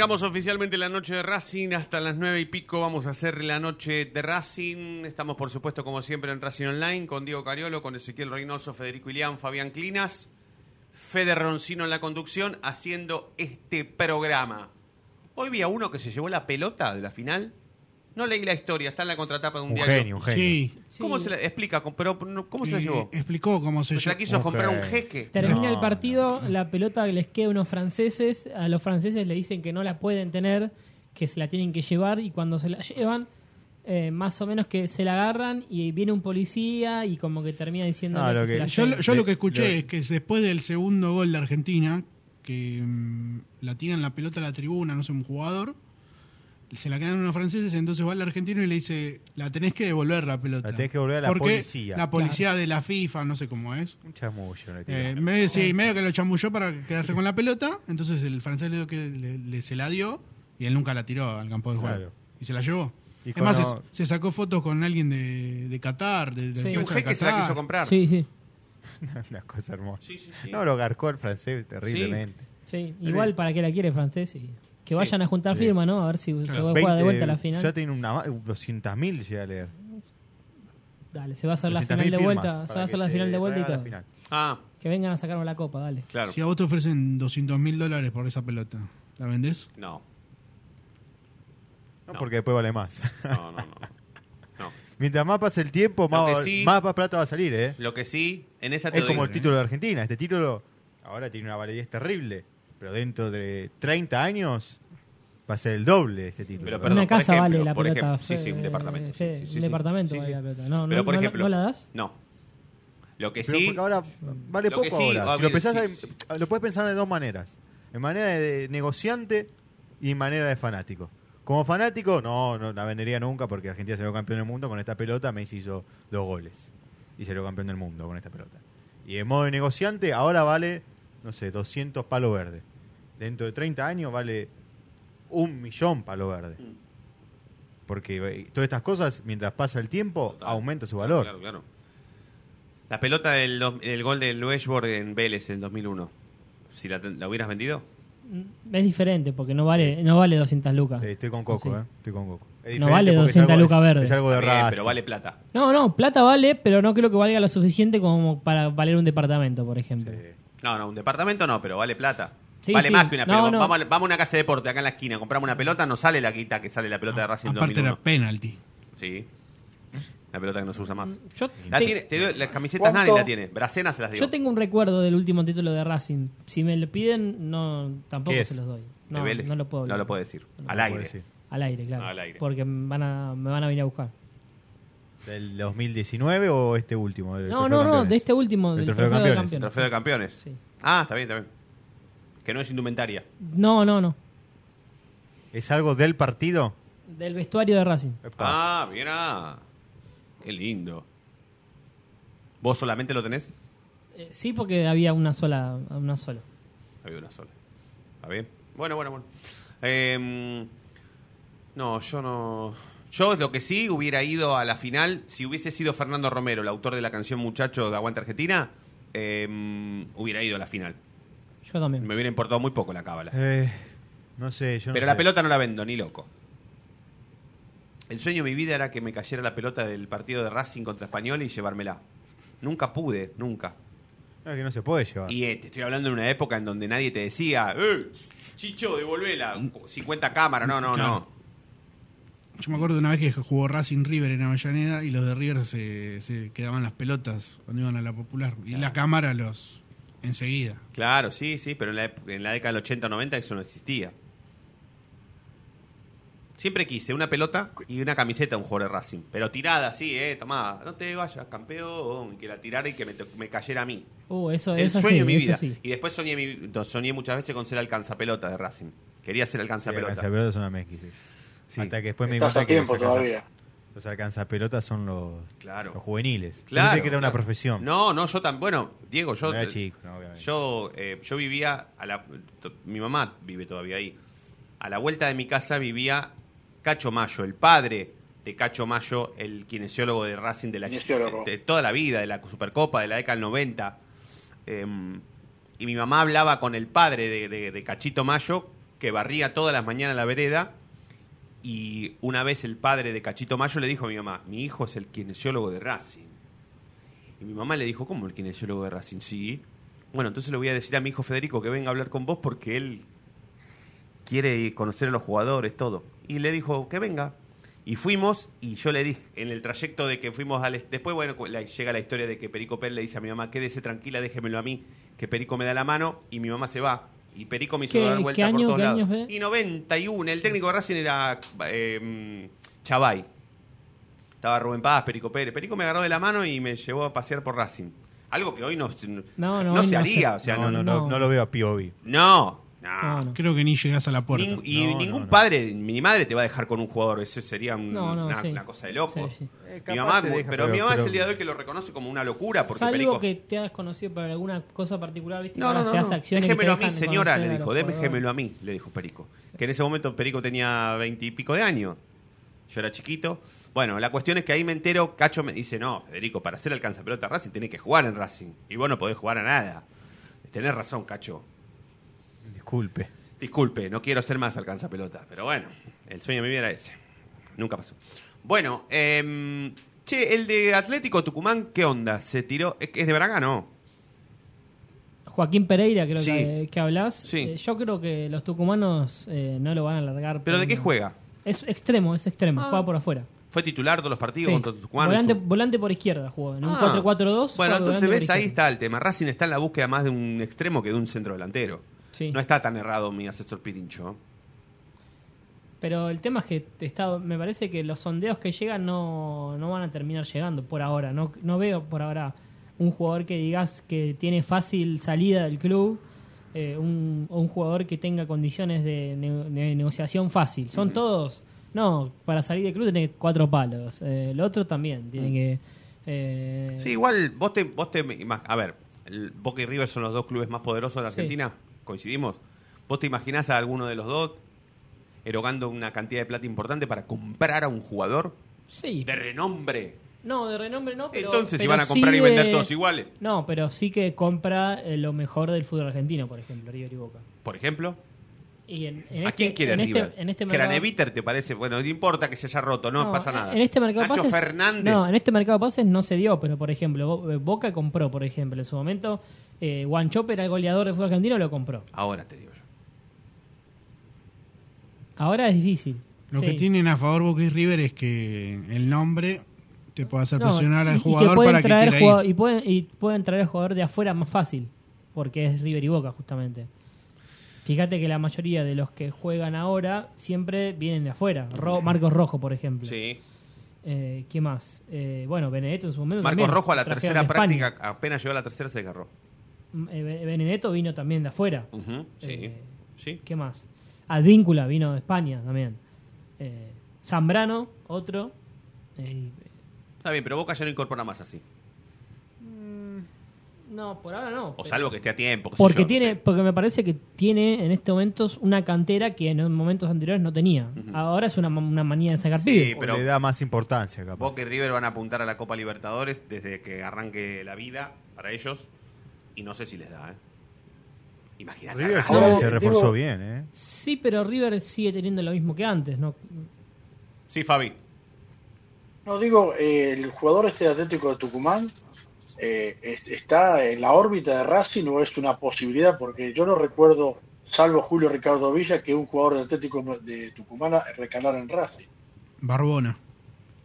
Arrancamos oficialmente la noche de Racing. Hasta las nueve y pico vamos a hacer la noche de Racing. Estamos, por supuesto, como siempre, en Racing Online con Diego Cariolo, con Ezequiel Reynoso, Federico Ilián, Fabián Clinas, Fede Roncino en la conducción, haciendo este programa. Hoy vi uno que se llevó la pelota de la final. No leí la historia, está en la contratapa de un, Un diario. genio, un genio. Sí. ¿Cómo se la explica? Pero, ¿cómo se la llevó? Explicó cómo se Pues la llevó. quiso Un comprar un jeque. Termina No, el partido, la pelota les queda a unos franceses, a los franceses le dicen que no la pueden tener, que se la tienen que llevar y cuando se la llevan, eh, más o menos que se la agarran y viene un policía y como que termina diciendo Ah, que, se que- la Yo, lo que escuché es que después del segundo gol de Argentina, que mm, la tiran la pelota a la tribuna, no sé, un jugador, se la quedan unos franceses, entonces va el argentino y le dice, la tenés que devolver la pelota. La tenés que devolver a la Porque policía. La policía de la FIFA, no sé cómo es. Un chamullo. le Eh, medio, sí, medio que lo chamulló para quedarse con la pelota, entonces el francés le, dio que le- le- se la dio y él nunca la tiró al campo de juego. Claro. Y se la llevó. Y Además, cuando- se, se sacó fotos con alguien de, de Qatar. De, de Sí. Un jeque se la quiso comprar. Sí, sí, Una cosa hermosa. Sí, sí, sí. No, lo garcó el francés terriblemente. sí. Igual para que la quiere francés y que vayan a juntar Sí. firma, ¿no? A ver si se Claro. juega de 20, vuelta a la final. Ya tiene una, 200.000 llegué a leer. Dale, se va a hacer la 200.000 final de vuelta, se va a hacer que la final de vuelta y todo. Ah, Que vengan a sacarnos la copa, dale. claro. Si a vos te ofrecen 200 mil dólares por esa pelota, ¿la vendés? No, No, No. porque después vale más. no, no, no. no. Mientras más pase el tiempo, más, sí- más plata va a salir, ¿eh? Lo que sí, en esa te Es doy- como el título de Argentina. Este título ahora tiene una validez terrible. Pero dentro de 30 años va a ser el doble de este título. Pero, Una casa ejemplo, vale la por pelota. ejemplo, sí, sí, un departamento, sí, Fe- sí, sí, un departamento vale la pelota. No, Pero no, por no- ejemplo, ¿no la das? No. Lo que Pero sí, porque ahora vale poco sí, ahora. ah, Si lo, pensás sí, de- lo puedes pensar de dos maneras. En manera de negociante y en manera de fanático. Como fanático, no, no la vendería nunca porque Argentina salió campeón del mundo con esta pelota. Messi hizo dos goles y salió campeón del mundo con esta pelota. Y en modo de negociante, ahora vale, no sé, 200 palos verdes. Dentro de 30 años vale un millón palo verde. Mm. Porque eh, todas estas cosas, mientras pasa el tiempo, Total. aumenta su valor. Claro, claro. La pelota del el gol del Lueshborg en Vélez en el 2001. Si la, la hubieras vendido, Es diferente porque no vale no vale 200 lucas. Sí, estoy con Coco, Sí. eh. Estoy con Coco. Es No vale porque es 200 algo- lucas es- verdes. Es algo de bien, pero vale plata. No, no, plata vale, pero no creo que valga lo suficiente como para valer un departamento, por ejemplo. No, no, un departamento no, pero vale plata. Sí, vale sí. más que una pelota. no. Vamos, a, vamos a una casa de deporte acá en la esquina, compramos una pelota, no sale la guita que sale la pelota de Racing Aparte era 2001. penalty. Sí. La pelota que no se usa más. Yo, La te- tiene, te doy- las camisetas ¿Cuánto? Nani la tiene. Bracena se las digo. yo tengo un recuerdo del último título de Racing. Si me lo piden, no tampoco se los doy. No, no lo puedo hablar. No lo puedo decir. No Al aire. decir. Al aire, claro. Al aire. Porque me van, a, me van a venir a buscar. ¿Del 2019 o este último? No, no, no, de este último, Del del Trofeo de trofeo de Campeones. campeones. Trofeo de campeones. Sí. Ah, está bien, está bien. Que no es indumentaria. No, no, no. ¿Es algo del partido? Del vestuario de Racing. Ah, mira. Qué lindo. ¿Vos solamente lo tenés? Eh, sí, porque había una sola, una sola. Había una sola. ¿Está bien? Bueno, bueno, bueno. Em, no, yo no. Yo lo que sí hubiera ido a la final, si hubiese sido Fernando Romero, el autor de la canción Muchacho de Aguanta Argentina, em, hubiera ido a la final. Yo también. Me hubiera importado muy poco la cábala. Eh, no sé, yo no Pero sé. la pelota no la vendo, ni loco. El sueño de mi vida era que me cayera la pelota del partido de Racing contra Español y llevármela. Nunca pude, nunca. No, es que no se puede llevar. Y eh, te estoy hablando de una época en donde nadie te decía, eh, Chicho, devolvela, 50 cámaras, no, no, Claro. Yo me acuerdo de una vez que jugó Racing River en Avellaneda y los de River se, se quedaban las pelotas cuando iban a la popular. Y la cámara los enseguida. Claro, sí, sí, pero en la, en la década del 80 90 eso no existía. Siempre quise una pelota y una camiseta de un jugador de Racing. Pero tirada así, eh, tomá, no te vayas, campeón, que la tirara y que me, me cayera a mí. Uh, eso, el eso sueño sí, de mi vida. sí. Y después soñé, mi- no, soñé muchas veces con ser alcanzapelota de Racing. Quería ser Sí, alcanzapelota. son una mezquita. Sí. Hasta que después me di Estás cuenta a que tiempo todavía. Los alcanzapelotas son los, Claro. los juveniles. Yo Claro, pensé que era una claro. profesión. No, no, yo también. Bueno, Diego, yo. No era chico, no, obviamente. Yo, eh, yo vivía. A la, mi mamá vive todavía ahí. A la vuelta de mi casa vivía Cacho Mayo, el padre de Cacho Mayo, el kinesiólogo de Racing de, la, Kinesiólogo. de toda la vida, de la Supercopa, de la década del 90. Em, y mi mamá hablaba con el padre de, de- de Cachito Mayo, que barría todas las mañanas la vereda. Y una vez el padre de Cachito Mayo le dijo a mi mamá: Mi hijo es el kinesiólogo de Racing. Y mi mamá le dijo, ¿cómo el kinesiólogo de Racing? Sí. Bueno, entonces le voy a decir a mi hijo Federico que venga a hablar con vos porque él quiere conocer a los jugadores, todo. Y le dijo que venga. Y fuimos, y yo le dije, en el trayecto de que fuimos al... Después, bueno, llega la historia de que Perico Pérez le dice a mi mamá, quédese tranquila, déjemelo a mí, que Perico me da la mano, y mi mamá se va. Y Perico me hizo ¿Qué- dar qué vuelta por todos qué lados. fue? Y 91, el técnico de Racing era eh, Chavay. Estaba Rubén Paz, Perico Pérez. Perico me agarró de la mano y me llevó a pasear por Racing. Algo que hoy no, No, no, hoy se no haría. se- O sea, no, no, no, no. no lo veo a Piovi. no, no. No, no. Creo que ni llegás a la puerta. Ning- y No, ningún no, no. padre, ni madre te va a dejar con un jugador. Eso sería un- No, no, una, sí. una cosa de loco. Sí, sí. Eh, Mi capaz mamá, deja, pero, pero- mi mamá es el día de hoy que lo reconoce como una locura porque Salvo Perico. que te hayas conocido por alguna cosa particular, ¿viste? No, no, no, Déjemelo a mí, señora, le dijo. Déjemelo a mí, le dijo Perico. Que en ese momento Perico tenía veintipico de años. Yo era chiquito. Bueno, la cuestión es que ahí me entero, Cacho me dice, no, Federico, para ser alcanza pelota Racing tiene que jugar en Racing. Y vos no podés jugar a nada. Tenés razón, Cacho. Disculpe. Disculpe, no quiero ser más alcanza pelota. Pero bueno, el sueño de mi vida era ese. Nunca pasó. Bueno, em, che, el de Atlético Tucumán, ¿qué onda? ¿Se tiró? ¿Es de Braga, no? Joaquín Pereira, creo Sí. que, que hablas. Sí. Eh, yo creo que los tucumanos eh, no lo van a alargar. ¿Pero de qué juega? Es extremo, es extremo. Ah. Juega por afuera. ¿Fue titular todos los partidos Sí. contra Tucumán? Volante, volante por izquierda jugó. En un Ah. 4-4-2. Bueno, juega entonces ves, ahí está el tema. Racing está en la búsqueda más de un extremo que de un centro delantero. Sí. No está tan errado mi asesor Pirincho. Pero el tema es que está, me parece que los sondeos que llegan no, no van a terminar llegando por ahora. No, no veo por ahora un jugador que digas que tiene fácil salida del club, eh, un, o un jugador que tenga condiciones de, ne- de negociación fácil. Son todos, no, para salir del club tiene cuatro palos. Eh, el otro también tiene que... eh, Sí, igual vos te... Vos te a ver, el Boca y River son los dos clubes más poderosos de la Sí. ¿Coincidimos? ¿Vos te imaginás a alguno de los dos erogando una cantidad de plata importante para comprar a un jugador sí. de renombre? No, de renombre no, pero... Entonces pero iban a comprar sí y vender de- todos iguales. No, pero sí que compra eh, lo mejor del fútbol argentino, por ejemplo, River y Boca. Por ejemplo, Y en, en ¿A este- quién quiere en este- River? en este mercado- te parece, bueno, no importa que se haya roto, no, pasa nada. En este mercado de Nacho pases, Fernández. No, en este mercado de pases no se dio, pero por ejemplo, eh, Boca compró, por ejemplo, en su momento, eh, Guanchope era el goleador del fútbol argentino, lo compró. Ahora te digo yo. Ahora es difícil. Lo Sí. que tienen a favor Boca y River es que el nombre te puede hacer No, presionar y- al y jugador pueden para que quiera jugado- ir. y pueden y pueden traer jugador de afuera más fácil, porque es River y Boca justamente. Fíjate que la mayoría de los que juegan ahora siempre vienen de afuera. Ro- Marcos Rojo, por ejemplo. Sí. Eh, ¿Qué más? Eh, bueno, Benedetto en su momento. Marcos también Rojo a la tercera de España. práctica, apenas llegó a la tercera se agarró. Mm, eh, Be- Benedetto vino también de afuera. Sí, Eh, sí. ¿Qué más? Advíncula vino de España también. Eh, Zambrano, otro. Eh, Está bien, pero Boca ya no incorpora más así. no, por ahora no. O salvo que esté a tiempo. Porque yo, no tiene, sé. porque me parece que tiene en este momento una cantera que en momentos anteriores no tenía. Ahora es una, una manía de sacar Sí, pibes. O pero- le da más importancia, capaz. Boca y River van a apuntar a la Copa Libertadores desde que arranque la vida para ellos. Y no sé si les da, ¿eh? Imagínate. River se, Racing. Ahora, se digo- reforzó bien, ¿eh? Sí, pero River sigue teniendo lo mismo que antes, ¿no? Sí, Fabi. No, digo, eh, el jugador este de Atlético de Tucumán eh, est- está en la órbita de Racing o es una posibilidad, porque yo no recuerdo, salvo Julio Ricardo Villa, que un jugador de Atlético de Tucumán recalara en Racing. Barbona.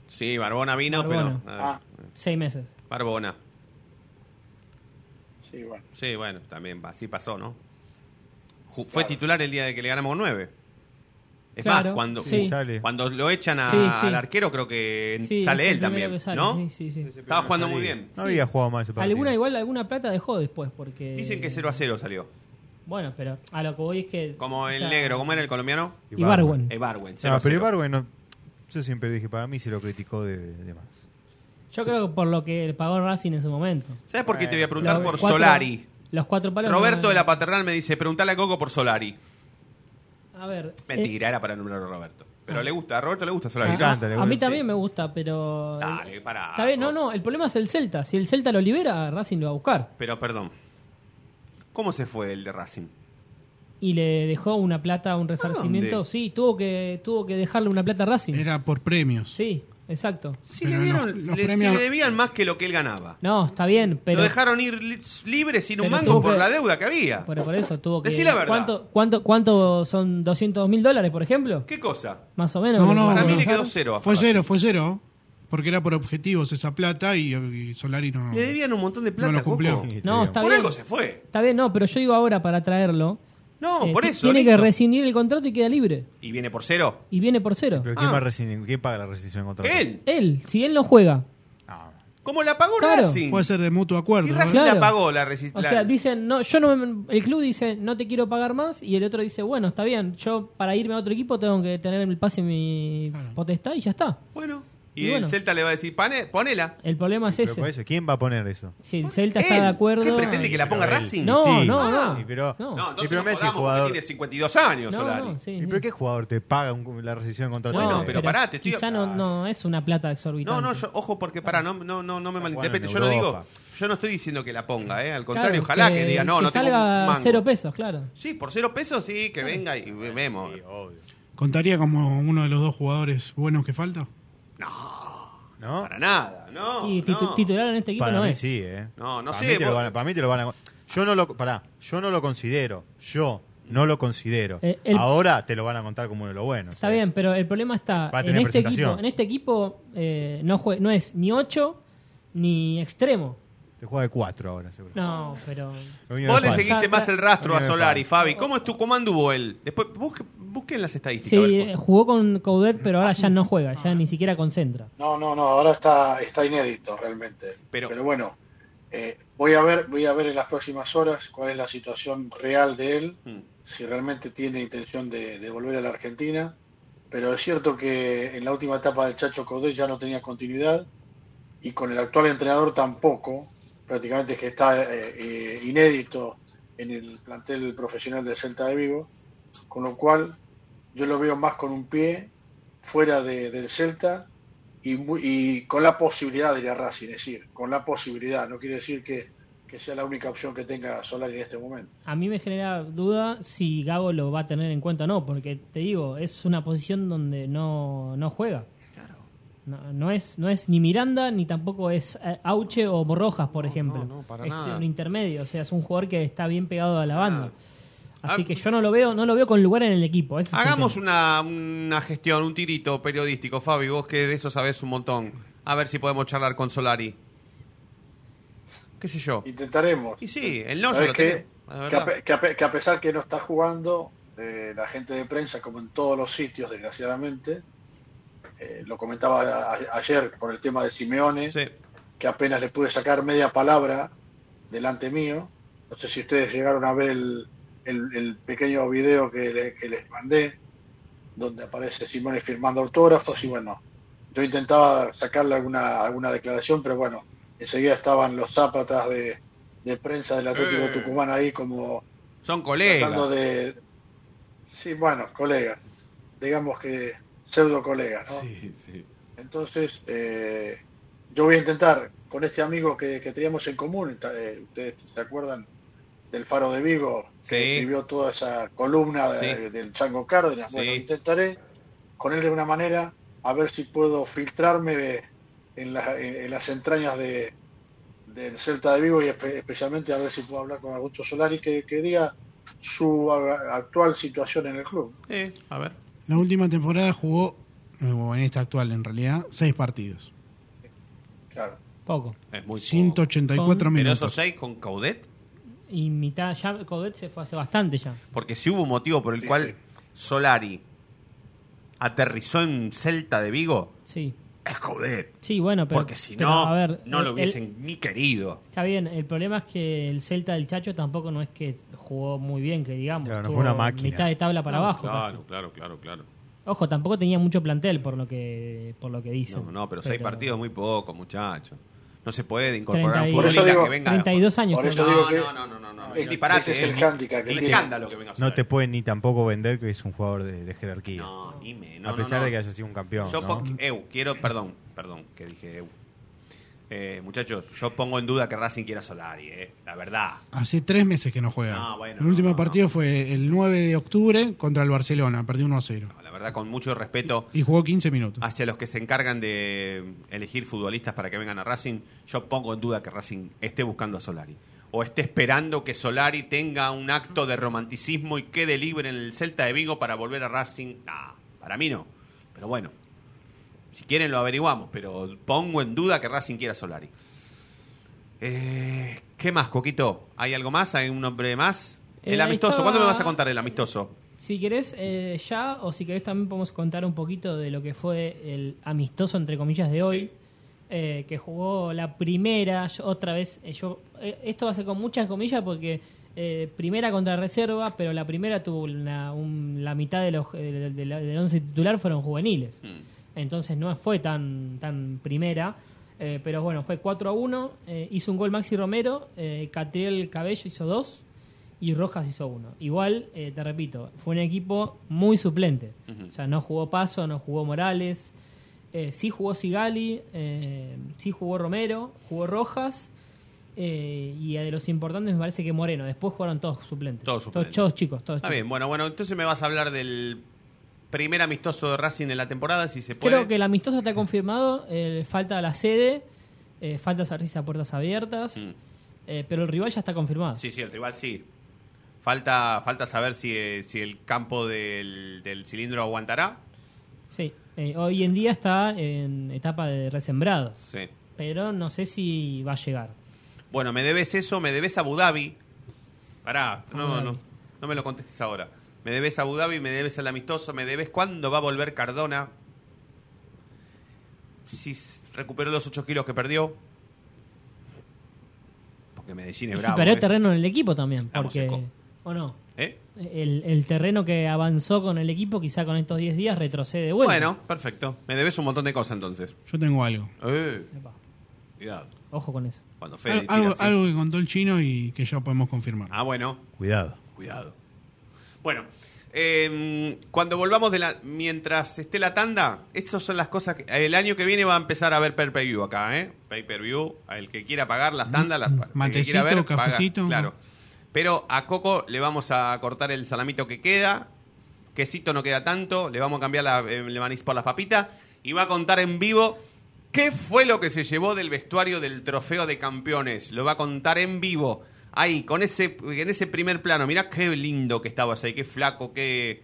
Sí, Barbona vino, Barbona. pero. Ah, Seis meses. Barbona. Sí, bueno. Sí, bueno, también así pasó, ¿no? Ju- Fue Claro. titular el día de que le ganamos 9. Es Claro, más, cuando, sí. Cuando lo echan a- Sí, sí. al arquero, creo que Sí, sale él también. que sale, ¿No? Sí, sí, sí. Estaba jugando muy bien. No había jugado mal ese partido. Alguna igual, alguna plata dejó después, porque... Dicen que 0 a 0 salió. Bueno, pero a lo que voy es que... Como el negro, ¿cómo era el colombiano? Ibarwen. Ebarwen. No, pero Ibarwen no. Yo siempre dije, para mí se lo criticó de, de más. Yo creo que por lo que pagó Racing en su momento. ¿Sabes por qué te voy a preguntar Los por cuatro- Solari? Los cuatro palos... Roberto de la Paternal me dice, preguntale a Coco por Solari. A ver... Mentira, era para nombrar a Roberto. Pero Ah. le gusta, a Roberto le gusta eh, Solari. Encanta, le a, gusta. mí también Sí. me gusta, pero... Dale, pará. Está bien, no, no, el problema es el Celta. Si el Celta lo libera, Racing lo va a buscar. Pero perdón. ¿Cómo se fue el de Racing? Y le dejó una plata, un resarcimiento. dónde? Sí, tuvo que, tuvo que dejarle una plata a Racing. Era por premios. Sí, exacto. Si Pero le, dieron, los le- premios- si le debían más que lo que él ganaba. No, está bien, pero... lo dejaron ir li- libre sin un mango por que- la deuda que había. Por, por eso tuvo que... Decí la verdad. ¿Cuánto, cuánto, cuánto son 200 mil dólares, por ejemplo? ¿Qué cosa? Más o menos. No, no, Para mí le quedó cero. Fue cero, fue cero. Porque era por objetivos esa plata y, y Solari no. Le debían un montón de plata, No lo cumplió. Coco. No, está Por bien. algo se fue. Está bien, no, pero yo digo ahora para traerlo. No, eh, por eso. Tiene que rescindir el contrato y queda libre. ¿Y viene por cero? Y viene por cero. ¿Pero quién, Ah. va a rescindir- quién paga la rescisión de contrato? Él. Él, si él no juega. No, ¿Cómo la pagó Claro. Racing? Puede ser de mutuo acuerdo. Si ¿no? Racing Claro. la pagó la resistencia. O sea, dicen, no, yo no me- el club dice, no te quiero pagar más, y el otro dice, bueno, está bien, yo para irme a otro equipo tengo que tener el pase en mi Claro. potestad y ya está. Bueno. Y, Y el bueno. Celta le va a decir, "Pane- ponela. El problema es pero ese. por eso, ¿quién va a poner eso? Si el Celta está de acuerdo. ¿Qué pretende que la ponga Pero Racing? No, Sí, no, Ah. no. sí, pero, No. No, entonces Sí, pero jodamos jugador- porque tiene 52 años No, Solari. no, sí, ¿Y sí. pero qué jugador te paga un- la rescisión de contrato? Bueno, No, pero pará, te estoy- Quizá no, no es una plata exorbitante. No, no, yo, ojo porque pará, no, no, no, no me malinterprete. Yo no digo, yo no estoy diciendo que la ponga, ¿eh? Al Claro, contrario, ojalá que, diga, no, que no tengo salga mango. cero pesos, claro. Sí, por cero pesos sí, que venga y vemos. Sí, obvio. ¿Contaría como uno de los dos jugadores buenos que falta? ¿No? Para nada, no. y titu- no. titular en este equipo Para no mí es. sí, ¿eh? No, no para sé, Mí te lo vos- van a- para mí te lo van a... Yo no lo... Pará, yo no lo considero. Yo no lo considero. Eh, el- Ahora te lo van a contar como uno de los buenos. Está ¿eh? bien, pero el problema está Va a en tener este presentación. equipo. En este equipo eh, no, jue- no es ni 8 ni extremo. Te juega de cuatro ahora, seguro. No, pero. Lo Vos le seguiste más el rastro a Solari, Fabi. ¿Cómo, es tu, ¿Cómo anduvo él? Después busque- busquen las estadísticas. Sí, a ver, jugó con Coudet, pero ahora ya no juega, ya ni siquiera concentra. No, no, no, ahora está, está inédito realmente. Pero- Pero, bueno, eh, voy a ver, voy a ver en las próximas horas cuál es la situación real de él, Mm. si realmente tiene intención de, de volver a la Argentina. Pero es cierto que en la última etapa del Chacho Codé ya no tenía continuidad y con el actual entrenador tampoco, prácticamente es que está eh, eh, inédito en el plantel profesional del Celta de Vigo, con lo cual yo lo veo más con un pie fuera de- del Celta y, muy- y con la posibilidad, diría Racing, es decir, con la posibilidad, no quiere decir que, sea la única opción que tenga Solari en este momento. A mí me genera duda si Gago lo va a tener en cuenta o no, porque te digo, es una posición donde no, no juega. No, no es, no es ni Miranda ni tampoco es eh, Auche o Borrojas, por ejemplo. no, para es nada. un intermedio, o sea, es un jugador que está bien pegado a la banda. Así Ah. que yo no lo veo, no lo veo con lugar en el equipo. ese es el Hagamos una, una gestión, un tirito periodístico, Fabi, vos que de eso sabés un montón. A ver si podemos charlar con Solari. ¿Qué sé yo? Intentaremos. Y sí, el no Que a, que a que a pesar que no está jugando, eh, la gente de prensa, como en todos los sitios, desgraciadamente, eh, lo comentaba a- ayer por el tema de Simeone, que apenas le pude sacar media palabra delante mío. No sé si ustedes llegaron a ver el, el- el pequeño video que, le- que les mandé, donde aparece Simone firmando autógrafos y bueno, yo intentaba sacarle alguna, alguna declaración, pero bueno, enseguida estaban los zápatas de, de prensa del Atlético Eh. Tucumán ahí como Son colegas. de... Sí, bueno, colegas, digamos que pseudo colegas, ¿no? Entonces, eh, yo voy a intentar con este amigo que, que teníamos en común, eh, ustedes se acuerdan del Faro de Vigo, que Sí. escribió toda esa columna de- Sí. del Chango Cárdenas. Bueno, Sí. intentaré con él de una manera a ver si puedo filtrarme en, la- en- en las entrañas de, del Celta de Vigo y espe- especialmente a ver si puedo hablar con Augusto Solari que, que diga su actual situación en el club. Eh, a ver. La última temporada jugó, o en esta actual en realidad, seis partidos. Claro. Poco. Es muy 184 Pero minutos. esos seis con Caudet, Y mitad, ya Codet se fue hace bastante ya. porque si hubo un motivo por el cual Solari aterrizó en Celta de Vigo, Sí. es Caudet. Sí, bueno, pero. Porque si pero, no, a ver, no lo el- hubiesen ni querido. Está bien, el problema es que el Celta del Chacho tampoco no es que jugó muy bien, que digamos. Claro, no fue una máquina. Mitad de tabla para No, abajo. Claro, casi. claro, claro, claro. Ojo, tampoco tenía mucho plantel por lo que por lo que dicen. No, no, pero seis partidos muy poco, muchachos. No se puede incorporar 30 un futbolista digo- que venga. 32 años. Por eso digo no, que no, no, no, no, no, es disparate. ese es el eh. hándicap que El tiene. escándalo que venga No Solari. te pueden ni tampoco vender que es un jugador de, de jerarquía. No, ni me- no, a no, pesar no. de que haya sido un campeón. Yo ¿no? po- Eu, quiero, perdón, perdón, que dije Eu. Eh, muchachos, yo pongo en duda que Racing quiera Solari, eh, la verdad. Hace tres meses que no juega. No, bueno, el último partido fue el 9 de octubre contra el Barcelona, perdió 1 a 0. Verdad, con mucho respeto Y jugó 15 minutos. hacia los que se encargan de elegir futbolistas para que vengan a Racing, yo pongo en duda que Racing esté buscando a Solari. O esté esperando que Solari tenga un acto de romanticismo y quede libre en el Celta de Vigo para volver a Racing. Nah, para mí no. Pero bueno, si quieren lo averiguamos, pero pongo en duda que Racing quiera a Solari. Eh, ¿Qué más, Coquito? ¿Hay algo más? ¿Hay un nombre más? El Eh, amistoso. estaba- ¿Cuándo me vas a contar el amistoso? Si querés eh, ya, o si querés también podemos contar un poquito de lo que fue el amistoso, entre comillas, de hoy, eh, que jugó la primera, yo- otra vez, eh, yo eh, esto va a ser con muchas comillas porque eh, primera contra reserva, pero la primera tuvo una- un- la mitad de los, de del once titular fueron juveniles. Entonces no fue tan, tan primera. pero bueno, fue 4 a 1. eh, hizo un gol Maxi Romero. Eh, Catriel Cabello hizo dos. Y Rojas hizo uno. Igual, eh, te repito, fue un equipo muy suplente. O sea, no jugó Paso, no jugó Morales. eh, sí jugó Sigali. eh, sí jugó Romero. Jugó Rojas. y de los importantes me parece que Moreno. Después jugaron todos suplentes. Todos suplentes. Todos, chicos. Todos Está chicos. bien, bueno, bueno, entonces me vas a hablar del primer amistoso de Racing en la temporada, si se puede. Creo que el amistoso está confirmado. falta la sede. falta es a puertas abiertas. Mm. pero el rival ya está confirmado. Sí, sí, el rival sí. Falta, falta saber si, si el campo del, del cilindro aguantará. Sí. eh, hoy en día está en etapa de resembrado. Sí. Pero no sé si va a llegar. Bueno, me debes eso, me debes Abu Dhabi. Pará, no, Abu Dhabi. no, no me lo contestes ahora. Me debes Abu Dhabi, me debes el amistoso, me debes cuándo va a volver Cardona. Si recuperó los 8 kilos que perdió. Porque Medellín Y es si bravo. perdió ¿eh? terreno en el equipo también. Porque. ¿O no? ¿Eh? El, el terreno que avanzó con el equipo, quizá con estos 10 días retrocede de vuelta. Bueno, perfecto. Me debes un montón de cosas entonces. Yo tengo algo. Eh, cuidado. Ojo con eso. Cuando Fede Al- algo, que contó el chino y que ya podemos confirmar. Ah, bueno. Cuidado. Cuidado. Bueno, eh, cuando volvamos de la. Mientras esté la tanda, esas son las cosas que. El año que viene va a empezar a ver pay per view acá, ¿eh? Pay per view. El que quiera pagar las tandas, las, el que Matecito, quiera ver, paga, cafecito. claro. Pero a Coco le vamos a cortar el salamito que queda. Quesito no queda tanto. Le vamos a cambiar la, eh, el maní por las papitas. Y va a contar en vivo qué fue lo que se llevó del vestuario del trofeo de campeones. Lo va a contar en vivo. Ahí, con ese, en ese primer plano. Mirá qué lindo que estabas ahí. Qué flaco, qué.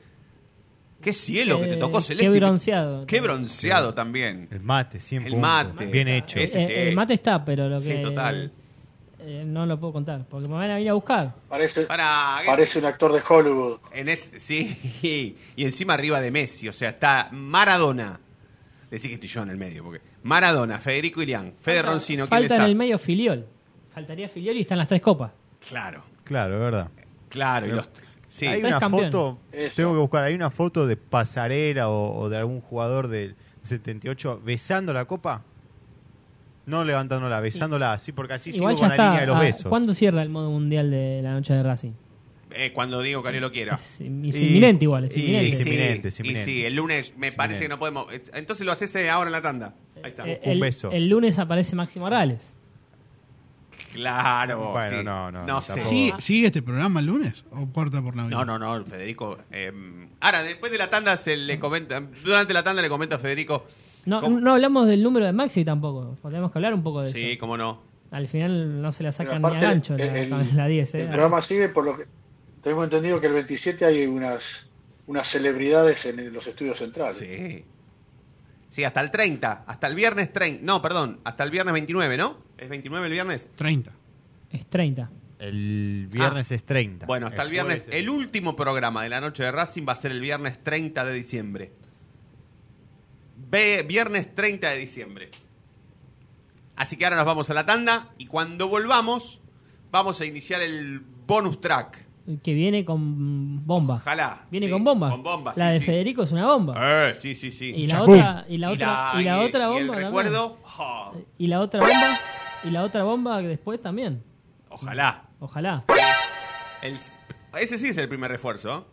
Qué cielo que te Eh, tocó qué celeste. bronceado. Qué bronceado también. El mate, 100 El mate. Bien hecho. Ese Eh, sí. el mate está, pero lo Sí, que. total. Eh, no lo puedo contar, porque me van a venir a buscar. Parece, Para, parece un actor de Hollywood. En ese- sí, y encima arriba de Messi, o sea, está Maradona. Decí que estoy yo en el medio, porque Maradona, Federico Ilián, Fede Roncino, ¿quién Falta en el medio Filiol. Faltaría Filiol y están las tres copas. Claro, Claro, es verdad. claro, y los- sí. Hay Tres una foto, Eso. tengo que buscar, hay una foto de Pasarela o, o de algún jugador del 78 besando la copa. No levantándola, besándola así, porque así Igual sigo ya con la está. línea de los ah, besos. ¿Cuándo cierra el modo mundial de la noche de Racing? Eh, cuando digo que lo quiera. Es, es Y- inminente igual, es y- inminente. es sí, inminente, es y inminente. sí, el lunes me Es parece que no podemos. Entonces lo haces eh, ahora en la tanda. Ahí está. Eh, Un el, beso. el lunes aparece Maxi Morales. claro. Bueno, sí. no, no, No sé. tampoco. ¿Sigue, sigue este programa el lunes o corta por Navidad? No, no, no, Federico. eh, ahora, después de la tanda, se le comenta. Durante la tanda le comento a Federico. No, ¿Cómo? no hablamos del número de Maxi tampoco. Podemos que hablar un poco de Sí, eso. cómo no. Al final no se la sacan ni a gancho la, el, la 10. ¿eh? el programa sigue por lo que tengo entendido que el 27 hay unas unas celebridades en los estudios centrales. Sí. Sí, hasta el 30. Hasta el viernes 30. No, perdón. Hasta el viernes 29, ¿no? ¿Es 29 el viernes? 30. Es 30. El viernes es 30. Ah. Bueno, hasta el, viernes. jueves es- El último programa de la noche de Racing va a ser el viernes 30 de diciembre. Viernes 30 de diciembre. Así que ahora nos vamos a la tanda y cuando volvamos vamos a iniciar el bonus track. Que viene con bombas. Ojalá, Viene sí, con bombas. con bombas, la sí, de sí. Federico es una bomba. Eh, sí, sí, sí. Y la otra, y la otra, y la, y- otra y bomba. el recuerdo, Y la otra bomba. Y la otra bomba después también. ojalá. Ojalá. El- ese sí es el primer refuerzo.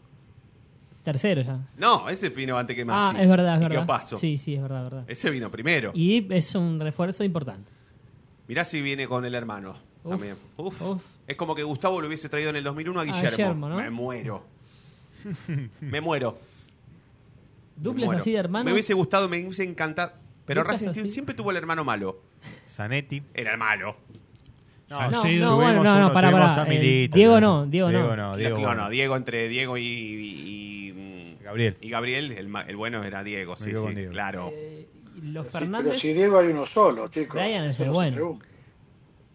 ¿Eh? Tercero ya. No, ese vino antes que Ah, Massi. es verdad, es verdad. Campazo. Sí, sí, es verdad, es verdad. Ese vino primero. Y es un refuerzo importante. Mirá si viene con el hermano. Uf, también. Uf. uf. Es como que Gustavo lo hubiese traído en el 2001 a Guillermo. Guillermo, ¿no? Me muero. Me muero. Duples así de hermanos. Me hubiese gustado, me hubiese encantado. Pero Racing así. siempre tuvo el hermano malo. Zanetti. Era el malo. No, no, bueno, Tuvimos no, no, uno, para, para. a Milito, Diego no, Diego no. Diego no, Diego, Diego, bueno. no, Diego entre Diego y, y- y- Gabriel. y Gabriel, el, ma- el bueno era Diego, sí, sí, Diego. claro. Eh, y los Fernández. pero si Diego hay uno solo, chicos. Brian es el bueno.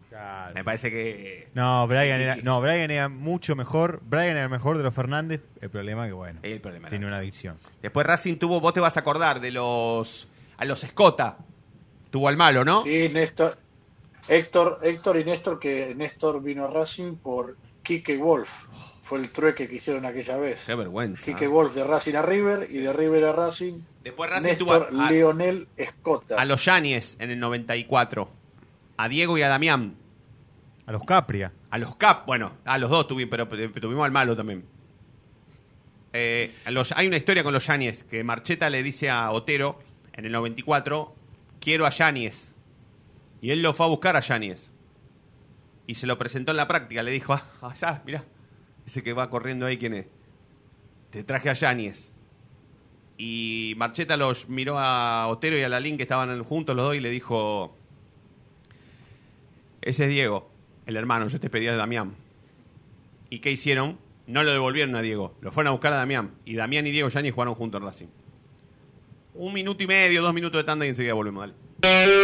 Claro. Me parece que No, Brian era, no, Brian era mucho mejor. Brian era el mejor de los Fernández. El problema es que, bueno, el problema tiene una adicción. Después Racing tuvo, vos te vas a acordar de los a los Escota. Tuvo al malo, ¿no? Sí, Néstor, Héctor, Héctor y Néstor, que Néstor vino a Racing por Quique Wolf. Fue el trueque que hicieron aquella vez. Qué vergüenza. Quique Wolf de Racing a River y de River a Racing. Después Racing tuvo Néstor a, a- Leonel Escota. a los Yáñez en el 94. A Diego y a Damián. A los Capria. A los Cap, bueno, a los dos tuvimos, pero, tuvimos al malo también. Eh, los- hay una historia con los Yáñez que Marcheta le dice a Otero en el 94, quiero a Yáñez. Y él lo fue a buscar a Yáñez. Y se lo presentó en la práctica, le dijo, ah, allá, mirá, ese que va corriendo ahí, ¿quién es? Te traje a Yáñez. Y Marcheta los miró a Otero y a Lalín que estaban juntos los dos y le dijo, ese es Diego, el hermano, yo te pedí a Damián. ¿Y qué hicieron? No lo devolvieron a Diego, lo fueron a buscar a Damián. Y Damián y Diego Yáñez jugaron juntos en Racing. Un minuto y medio, dos minutos de tanda y enseguida volvemos, dale.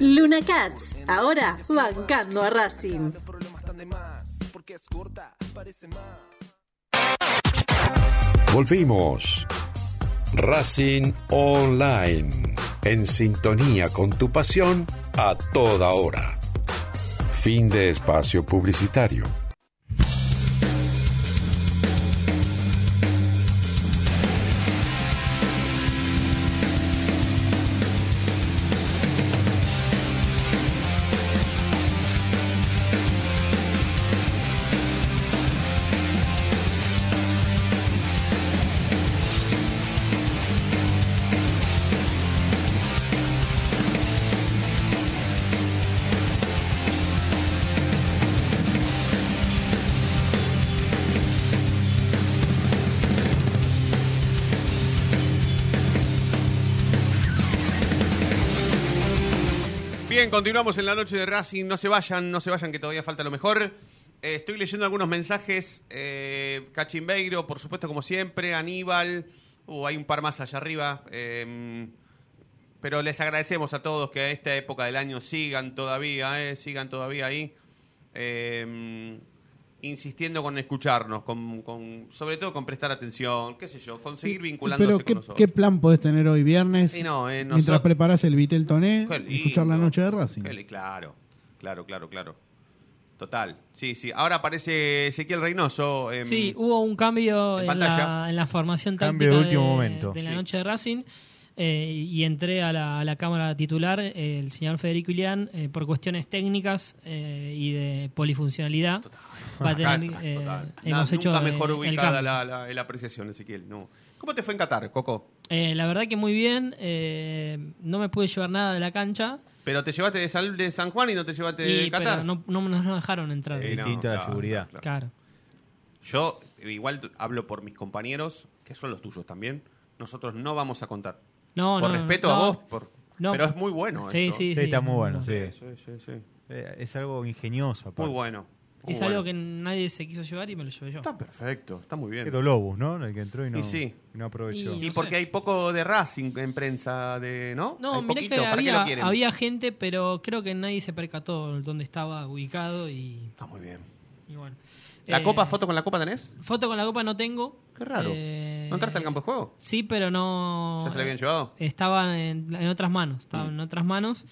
Luna Cats, ahora bancando a Racing. Volvimos. Racing Online. En sintonía con tu pasión a toda hora. Fin de espacio publicitario. Continuamos en la noche de Racing. No se vayan, no se vayan, que todavía falta lo mejor. Eh, estoy leyendo algunos mensajes. Eh, Cachimbeiro, por supuesto, como siempre. Aníbal. Uh, hay un par más allá arriba. Eh, pero les agradecemos a todos que a esta época del año sigan todavía, eh, sigan todavía ahí. Insistiendo con escucharnos, con, con- sobre todo con prestar atención, qué sé yo, con seguir vinculándose Pero con ¿qué, nosotros. ¿qué plan podés tener hoy viernes? Y no, eh, mientras nosotros- preparás el Vitel Toné, lindo. escuchar la noche de Racing. Claro, claro, claro, claro. Total. Sí, sí. Ahora aparece Ezequiel Reynoso. em, Sí, hubo un cambio en en, pantalla. la, en la formación Cambio táctica de último momento. de la Sí. noche de Racing eh, y entré a la, a la cámara titular eh, el señor Federico Ilián eh, por cuestiones técnicas eh, y de polifuncionalidad. Va a tener, Total, eh, total. hemos Na- hecho nunca mejor ubicada la, la- la apreciación, Ezequiel. No. ¿Cómo te fue en Qatar, Coco? Eh, la verdad que muy bien. eh, no me pude llevar nada de la cancha. Pero te llevaste de, Sal- de San Juan y no te llevaste de Qatar. pero no, no nos no dejaron entrar. Eh, no, Distinto a la claro, seguridad. claro, Claro. Yo igual hablo por mis compañeros, que son los tuyos también. Nosotros no vamos a contar. No, por no, respeto no. a vos, por, No, Pero es muy bueno Sí, eso. sí, Sí, está muy bueno, sí. Sí, sí, sí. Eh, Es algo ingenioso. aparte. Muy bueno. Muy Es bueno. algo que nadie se quiso llevar y me lo llevé yo. Está perfecto, está muy bien. Quedó Lobus, ¿no? El que entró y no, Y sí. y no aprovechó. Y- Y no porque sé. hay poco de Racing en prensa, de ¿no? No, hay mirá poquito, que ¿para qué había, lo quieren? había gente, pero creo que nadie se percató dónde estaba ubicado y, Está muy bien. y bueno. ¿La Eh, copa, foto con la copa tenés? Foto con la copa no tengo. Qué raro. Eh, ¿No entraste al campo de juego? Sí, pero no. ¿Ya se la habían llevado? Estaba en, en otras manos. Estaba Mm. en otras manos.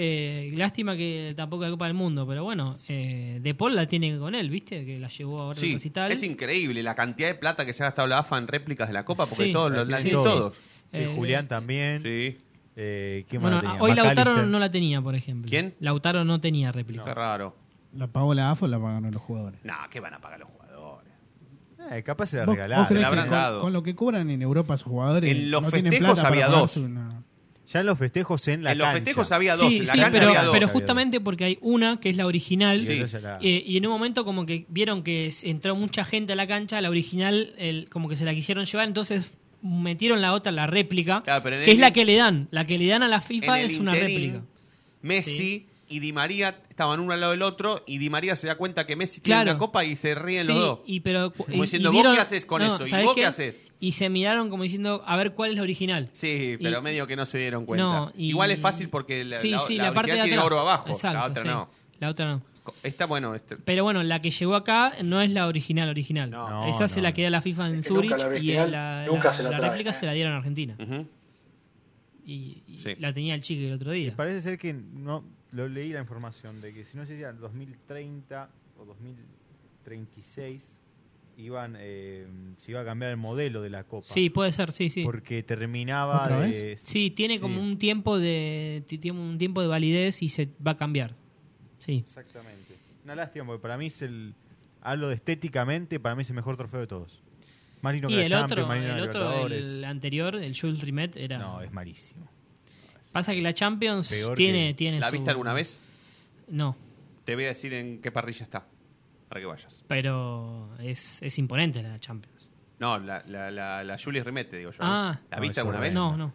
Eh, lástima que tampoco la Copa del Mundo, pero bueno, eh, De Paul la tiene con él, ¿viste? Que la llevó ahora Sí, recital. es increíble la cantidad de plata que se ha gastado la AFA en réplicas de la copa, porque Sí. todos los Sí, todos. todos. Sí, Eh, Julián también. Sí, Eh, ¿Quién Bueno, más tenía? hoy Lautaro no la tenía, por ejemplo. ¿Quién? Lautaro no tenía réplica. qué raro. ¿La pagó la AFA o la pagaron los jugadores? No, ¿qué van a pagar los jugadores? Eh, capaz se la ¿Vos, regalaron. vos creés la habrán que con, dado. con lo que cobran en Europa sus jugadores En los no tienen festejos plata para había pagarse dos. una- Ya en los festejos en la en los cancha. festejos había dos, Sí, en la sí, cancha pero, había dos. pero justamente porque hay una que es la original Sí. La- eh, y en un momento como que vieron que s- entró mucha gente a la cancha, la original el, como que se la quisieron llevar, entonces metieron la otra, la réplica, Claro, pero en que el- es la que le dan. La que le dan a la FIFA En el es una interín, réplica. Messi y Di María estaban uno al lado del otro y Di María se da cuenta que Messi tiene una copa y se ríen Sí, los dos. y pero Como y- diciendo, y ¿vos qué haces con no, eso? ¿Y ¿sabés vos qué haces? Y se miraron como diciendo, a ver cuál es la original. Sí, pero Y- medio que no se dieron cuenta. No, y- Igual es fácil porque la, Sí, la- sí, la la, parte de tiene atrás. oro abajo, Exacto, la otra sí. no. La otra no. Está bueno. Este, Pero bueno, la que llegó acá no es la original original. No. Esa No, se la queda la FIFA en Zurich nunca la y original, la, nunca se la trae, réplica se la dieron a Argentina. Y, y Sí. la tenía el chico el otro día. Parece ser que no lo leí la información de que si no sé si era 2030 o 2036 iban eh, se iba a cambiar el modelo de la copa. Sí, puede ser, sí, sí. Porque terminaba ¿Otra de Sí, tiene Sí. como un tiempo de ti- tiene un tiempo de validez y se va a cambiar. Sí. Exactamente. Una lástima porque para mí es el hablo de estéticamente, para mí es el mejor trofeo de todos. Más lindo Y que la el Champions, otro, más lindo que el otro, el anterior, el Jules Rimet era No, es malísimo. Pasa que la Champions Peor tiene que- tiene ¿La su- viste alguna vez? No, Te voy a decir en qué parrilla está. Para que vayas. pero es, es imponente la Champions. No, la, la, la, la Julius Rimet, te digo yo. Ah. ¿La No, viste alguna vez? No, no.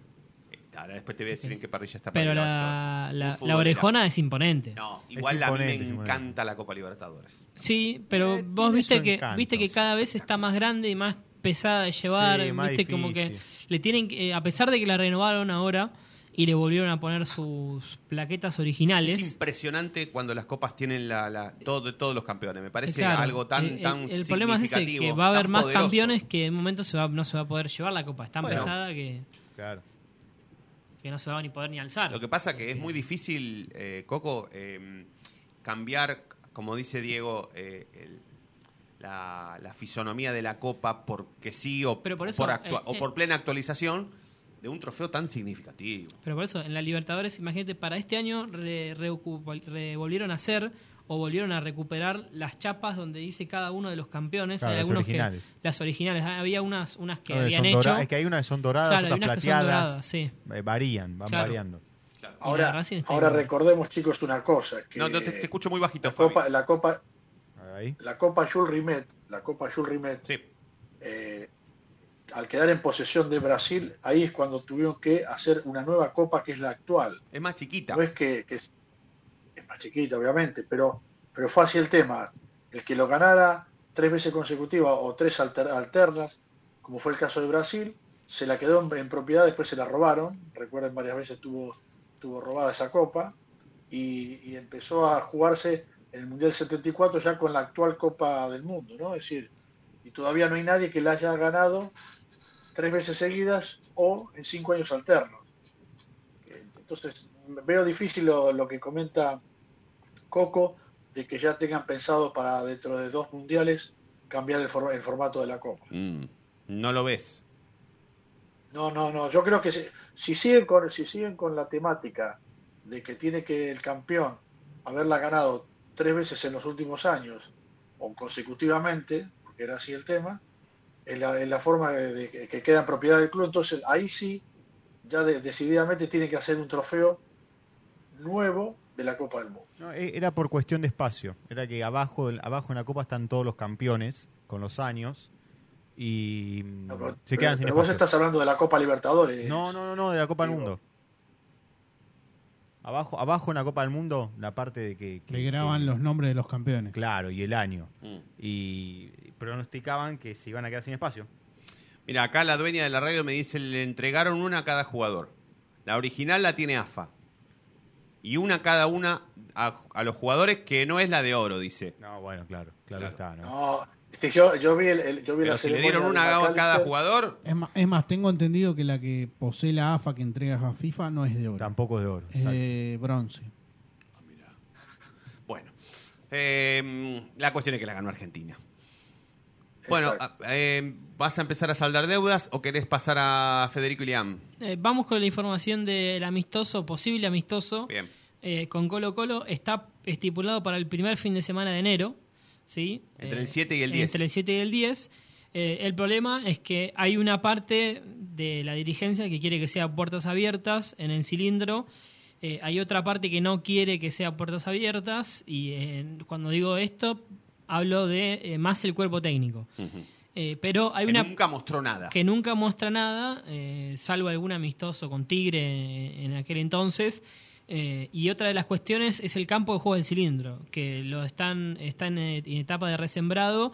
Eh, Ahora después te voy a decir en qué parrilla está. para Pero que la, vayas. la, Un la futbolera. orejona es imponente. No, igual a mí imponente, me es imponente. encanta la Copa Libertadores. Sí, pero Eh, vos tiene viste su que encanto, viste que sí. cada vez está más grande y más pesada de llevar, Sí, más viste como que difícil. le tienen que, eh, a pesar de que la renovaron ahora y le volvieron a poner sus plaquetas originales. Es impresionante cuando las copas tienen la, la todo, de todos los campeones. Me parece Claro, algo tan, el, tan el- problema es ese, significativo, que va a haber más poderoso. campeones que en un momento se va, no se va a poder llevar la copa. Es tan Bueno. pesada que, Claro. que no se va a ni poder ni alzar. Lo que pasa que es muy difícil, eh, Coco, eh, cambiar, como dice Diego, eh, el- la, la fisonomía de la copa porque sí o, Pero por eso, por eh, o eh. por plena actualización de un trofeo tan significativo. Pero por eso, en la Libertadores, imagínate, para este año re- volvieron a hacer o volvieron a recuperar las chapas donde dice cada uno de los campeones. Claro, Hay las algunos originales. Que, las originales. Ah, Había unas, unas que No, habían son hecho. dora- es que hay unas que son doradas, Claro, otras plateadas. doradas, sí. Eh, varían, van Claro. variando. Ahora, ahora recordemos, chicos, una cosa. Que No, no, te, te escucho muy bajito, la. Copa, la Copa, Ahí. la Copa Jules Rimet, la Copa Jules Rimet, Sí. eh, al quedar en posesión de Brasil, ahí es cuando tuvieron que hacer una nueva copa que es la actual. Es más chiquita. No es que, que es, es más chiquita, obviamente, pero, pero fue así el tema. El que lo ganara tres veces consecutivas o tres alter- alternas, como fue el caso de Brasil, se la quedó en, en propiedad, después se la robaron. Recuerden, varias veces tuvo, tuvo robada esa copa y, y empezó a jugarse en el Mundial 74 ya con la actual Copa del Mundo, ¿no? Es decir, y todavía no hay nadie que la haya ganado tres veces seguidas o en cinco años alternos. Entonces, veo difícil lo, lo que comenta Coco, de que ya tengan pensado para dentro de dos mundiales cambiar el, for- el formato de la Copa. Mm, no lo ves. No, no, no. Yo creo que si, si siguen con si siguen con la temática de que tiene que el campeón haberla ganado tres veces en los últimos años o consecutivamente, porque era así el tema, en la, en la forma de, de que- que queda en propiedad del club, entonces ahí sí ya de- decididamente tiene que hacer un trofeo nuevo de la Copa del Mundo. No, e- era por cuestión de espacio. Era que abajo, abajo en la copa están todos los campeones con los años y No, pero- se quedan sin pero vos espacio. estás hablando de la Copa Libertadores. No, no, no, no, de la Copa del Mundo. Abajo, abajo en la Copa del Mundo, la parte de que... que- Le graban que- los nombres de los campeones. Claro, y el año. Mm. Y pronosticaban que se iban a quedar sin espacio. Mira, acá la dueña de la radio me dice, le entregaron una a cada jugador. La original la tiene AFA. Y una cada una a, a los jugadores que no es la de oro, dice. No, bueno, claro, claro, Claro. está, ¿no? No, este, yo, yo vi, el, el- yo vi Pero la si le dieron una a cada jugador, Es más, es más, tengo entendido que la que posee la AFA que entrega a FIFA no es de oro. Tampoco es de oro. Es exacto. de bronce. bueno. Eh, la cuestión es que la ganó Argentina. Bueno, Exacto. a- eh, ¿vas a empezar a saldar deudas o querés pasar a Federico y Liam? Eh, vamos con la información del amistoso, posible amistoso. Bien. eh, con Colo Colo está estipulado para el primer fin de semana de enero. ¿Sí? Entre Eh, el 7 y el 10. Entre el 7 y el 10. Eh, el problema es que hay una parte de la dirigencia que quiere que sea puertas abiertas en el cilindro. Eh, hay otra parte que no quiere que sea puertas abiertas. Y eh, cuando digo esto, hablo de eh, más el cuerpo técnico. Eh, pero hay Que una nunca mostró nada. que nunca muestra nada, eh, salvo algún amistoso con Tigre eh, en aquel entonces. Eh, y otra de las cuestiones es el campo de juego del cilindro, que lo están, está en, eh, en etapa de resembrado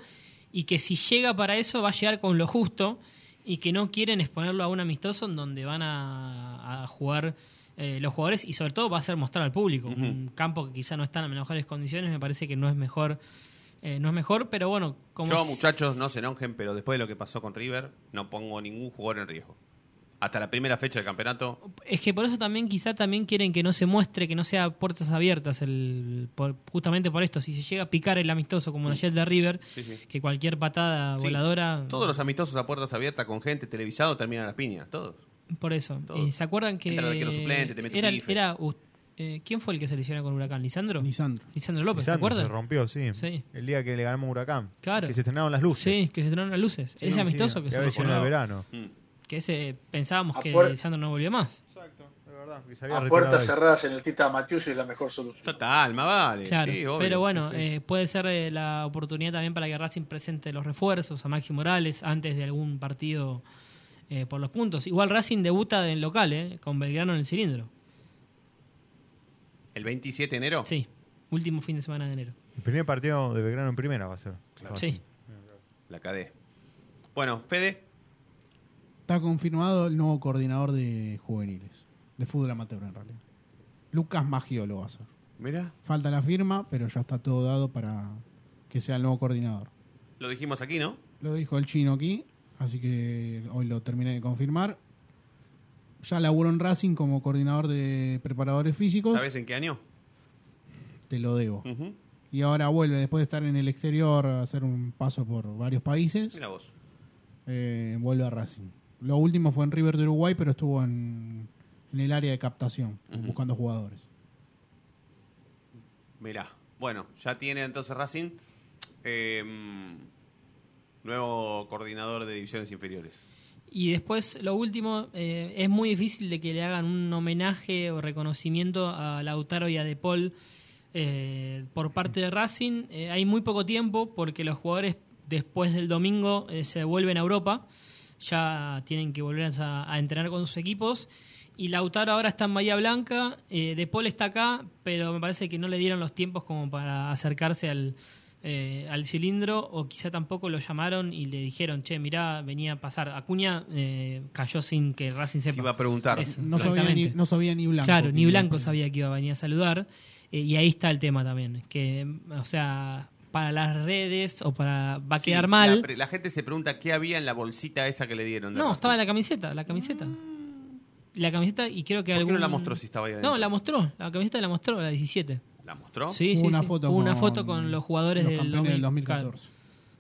y que si llega para eso va a llegar con lo justo y que no quieren exponerlo a un amistoso en donde van a, a jugar eh, los jugadores y sobre todo va a ser mostrar al público. Un campo que quizá no está en las mejores condiciones, me parece que no es mejor. eh, no es mejor, pero bueno, como Yo, muchachos, no se enojen, pero después de lo que pasó con River, no pongo ningún jugador en riesgo. Hasta la primera fecha del campeonato. Es que por eso también quizá también quieren que no se muestre, que no sea puertas abiertas, el, por- justamente por esto, si se llega a picar el amistoso como ayer de River, Sí, sí. que cualquier patada Sí, voladora, Todos los amistosos a puertas abiertas con gente televisado terminan las piñas, todos. por eso. Eh, ¿Se acuerdan que suplente, te era, era, eh, ¿quién fue el que se lesionó con Huracán? ¿Lisandro? Lisandro. Lisandro López, ¿se Lisandro acuerdan? se rompió, sí. Sí. El día que le ganamos Huracán. Claro. Que se estrenaron las luces. Sí, que se estrenaron las luces. Sí, ese amistoso que que se sido en el lesionó, verano. Mm. Que ese pensábamos que Apuer- Lisandro no volvió más. Exacto, es verdad. que se había A puertas cerradas en el Tita Matius es la mejor solución. Total, más vale. Claro, sí, obvio. pero bueno, Sí, sí. eh, puede ser eh, la oportunidad también para que Racing presente los refuerzos a Maxi Morales antes de algún partido eh, por los puntos. Igual Racing debuta en local, eh, con Belgrano en el cilindro. ¿El 27 de enero? Sí, último fin de semana de enero. El primer partido de Belgrano en primera va a ser. Sí. La cadé. Bueno, Fede, Está confirmado el nuevo coordinador de juveniles, de fútbol amateur en realidad. Lucas Magiolo va a ser. mira, Falta la firma, pero ya está todo dado para que sea el nuevo coordinador. lo dijimos aquí, ¿no? Lo dijo el chino aquí, así que hoy lo terminé de confirmar. Ya laburó en Racing como coordinador de preparadores físicos, ¿Sabes en qué año? te lo debo. Y ahora vuelve, después de estar en el exterior, a hacer un paso por varios países, Mira vos. eh, vuelve a Racing. Lo último fue en River de Uruguay, pero estuvo en, en el área de captación, buscando jugadores. Mirá. Bueno, ya tiene entonces Racing eh, nuevo coordinador de divisiones inferiores. Y después, lo último, eh, es muy difícil de que le hagan un homenaje o reconocimiento a Lautaro y a De Paul eh, por parte de Racing. Eh, hay muy poco tiempo porque los jugadores después del domingo eh, se vuelven a Europa. Ya tienen que volver a, a entrenar con sus equipos. Y Lautaro ahora está en Bahía Blanca. eh, de Paul está acá, pero me parece que no le dieron los tiempos como para acercarse al, eh, al cilindro o quizá tampoco lo llamaron y le dijeron, che, mirá, venía a pasar. Acuña eh, cayó sin que Racing sepa. Te iba a preguntar. Eso, No sabía, ni, no sabía ni Blanco. Claro, ni Blanco sabía que iba a venir a saludar. eh, y ahí está el tema también. Que, o sea, para las redes o para. va a Sí, quedar mal. La, la gente se pregunta qué había en la bolsita esa que le dieron. No, estaba la camiseta, la camiseta. La camiseta y creo que ¿Por qué no la mostró si estaba ahí adentro? No, la mostró. La camiseta la mostró, la 17. ¿La mostró? Sí, Hubo sí, una sí. foto Hubo una con foto con los jugadores los del, campeones del 2000, 2014.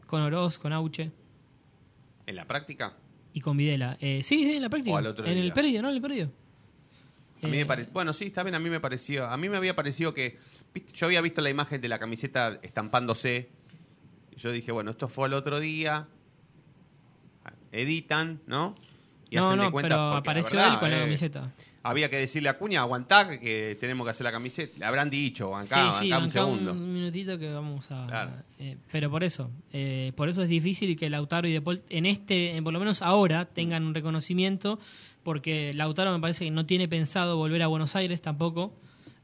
Con Oroz, con Auche ¿En la práctica? y con Videla. Eh, sí, sí, en la práctica. O al otro en el perdido, ¿no? En el perdido. A mí me Eh, parece, bueno, sí, bien, a mí me pareció, a mí me había parecido que, viste, yo había visto la imagen de la camiseta estampándose, y yo dije, bueno, esto fue el otro día, editan, ¿no? Y no, hacen de cuenta, pero apareció verdad, él con la eh, camiseta. Había que decirle a Cuña, aguantá, que- tenemos que hacer la camiseta, le habrán dicho, acá, sí, un bancá segundo. un minutito que vamos a... Claro. eh, pero por eso, eh, por eso es difícil que Lautaro y De Paul en este, en por lo menos ahora, tengan un reconocimiento, porque Lautaro me parece que no tiene pensado volver a Buenos Aires tampoco.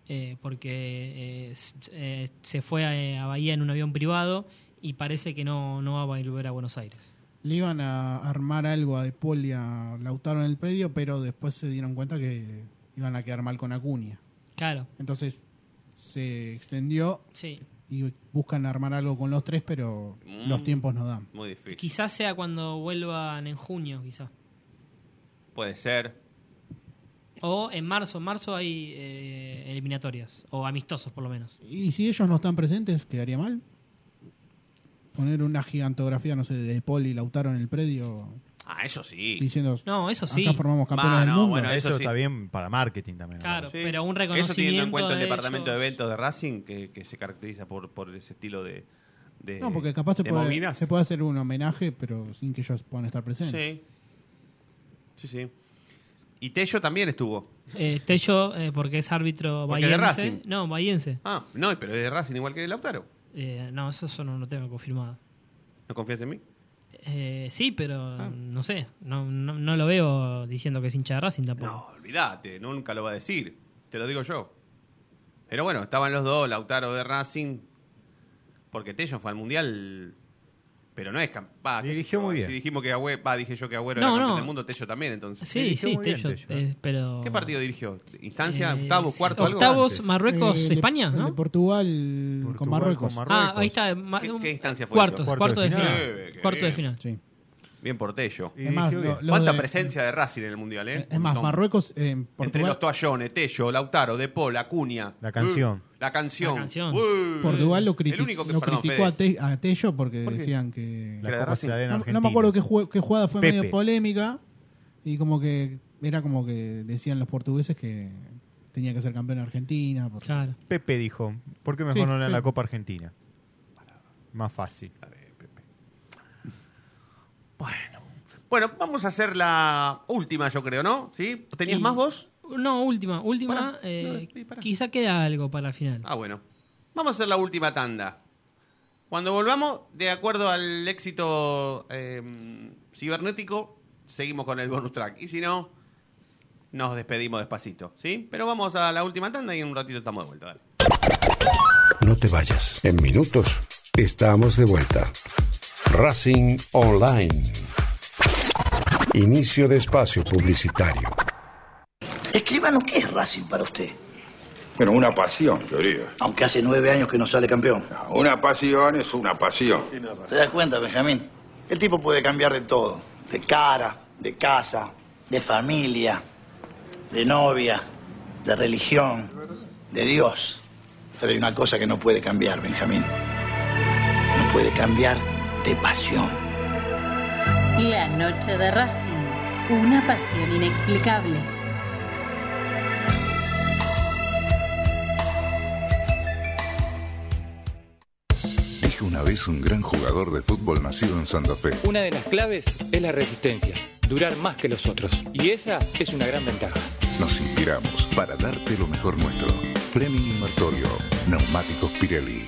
eh, porque eh, eh, se fue a, a Bahía en un avión privado y parece que no, no va a volver a Buenos Aires. Le iban a armar algo a De Paul y a Lautaro en el predio, pero después se dieron cuenta que iban a quedar mal con Acuña. Claro. Entonces se extendió Sí. y buscan armar algo con los tres, pero Mm. los tiempos no dan. Muy difícil. Quizás sea cuando vuelvan en junio, quizás. Puede ser. O en marzo. En marzo hay eh, eliminatorias. O amistosos, por lo menos. Y si ellos no están presentes, ¿quedaría mal? Poner una gigantografía, no sé, de Paul y Lautaro en el predio Ah, eso sí. diciendo, No, eso sí. acá formamos campeones del mundo. bueno, eso, eso sí. está bien para marketing también. Claro, Sí. pero un Eso teniendo en reconocimiento cuenta el de departamento de eventos de Racing, que, que se caracteriza por, por ese estilo de. de No, porque capaz se de puede, se puede hacer un homenaje, pero sin que ellos puedan estar presentes. Sí. Sí, sí. Y Tello también estuvo. Eh, Tello, eh, porque es árbitro Porque de. Racing. No, bahiense. Ah, no, pero es de Racing igual que de Lautaro. Eh, no, eso, eso no lo tengo confirmado. ¿No confías en mí? Eh, sí, pero Ah. no sé. No, no, no lo veo diciendo que es hincha de Racing tampoco. No, olvídate, nunca lo va a decir. Te lo digo yo. Pero bueno, estaban los dos, Lautaro de Racing. Porque Tello fue al Mundial. Pero no es va, Dirigió muy bien. Si dijimos que Agüero, va, dije yo que Agüero No, era campeón no. del mundo, Tello también, entonces. Sí, Dirigió sí, muy bien Tello, eh, pero... ¿Qué partido dirigió? ¿Instancia? Eh, ¿Octavo? ¿Cuarto? algo? Octavos, antes. Marruecos, Eh, de- España, el de ¿no? Portugal, con Marruecos. con Marruecos. Ah, ahí está. ma- ¿Qué- instancia fue eso? cuarto de Cuarto final. de final. Cuarto de bien. final. Sí. Bien por Tello. Lo- lo ¿Cuánta de- presencia de Racing en el Mundial, eh? Es más. Marruecos en Entre los toallones, Tello, Lautaro, De Paul, Acuña. La canción. La canción. La canción. Portugal lo, el criti- único que, lo perdón, criticó a, Te- a Tello porque ¿Por decían que... La Copa se la den a No, me acuerdo qué, jugada fue Pepe. medio polémica y como que era como que decían los portugueses que tenía que ser campeón en Argentina. porque- Claro. Pepe dijo, ¿por qué mejor Sí, no le la Pepe. Copa Argentina? Más fácil. Bueno, vamos a hacer la última, yo creo, ¿no? ¿Sí? ¿Tenías Y- más vos? No, última. Última. Pará, eh, no, pará. quizá queda algo para el final. Ah, bueno. Vamos a hacer la última tanda. Cuando volvamos, de acuerdo al éxito eh, cibernético, seguimos con el bonus track. Y si no, nos despedimos despacito, ¿sí? Pero vamos a la última tanda y en un ratito estamos de vuelta. Dale. No te vayas. En minutos estamos de vuelta. Racing Online. Inicio de espacio publicitario. Escribano, ¿qué es Racing para usted? Bueno, una pasión, diría. Aunque hace nueve años que no sale campeón. Una pasión es una pasión. ¿Te das cuenta, Benjamín? El tipo puede cambiar de todo. De cara, de casa, de familia, de novia, de religión, de Dios. Pero hay una cosa que no puede cambiar, Benjamín. No puede cambiar de pasión. La noche de Racing. Una pasión inexplicable. Dijo una vez un gran jugador de fútbol nacido en Santa Fe. Una de las claves es la resistencia, durar más que los otros. Y esa es una gran ventaja. Nos inspiramos para darte lo mejor nuestro. Fleming y Martorio, Neumáticos Pirelli.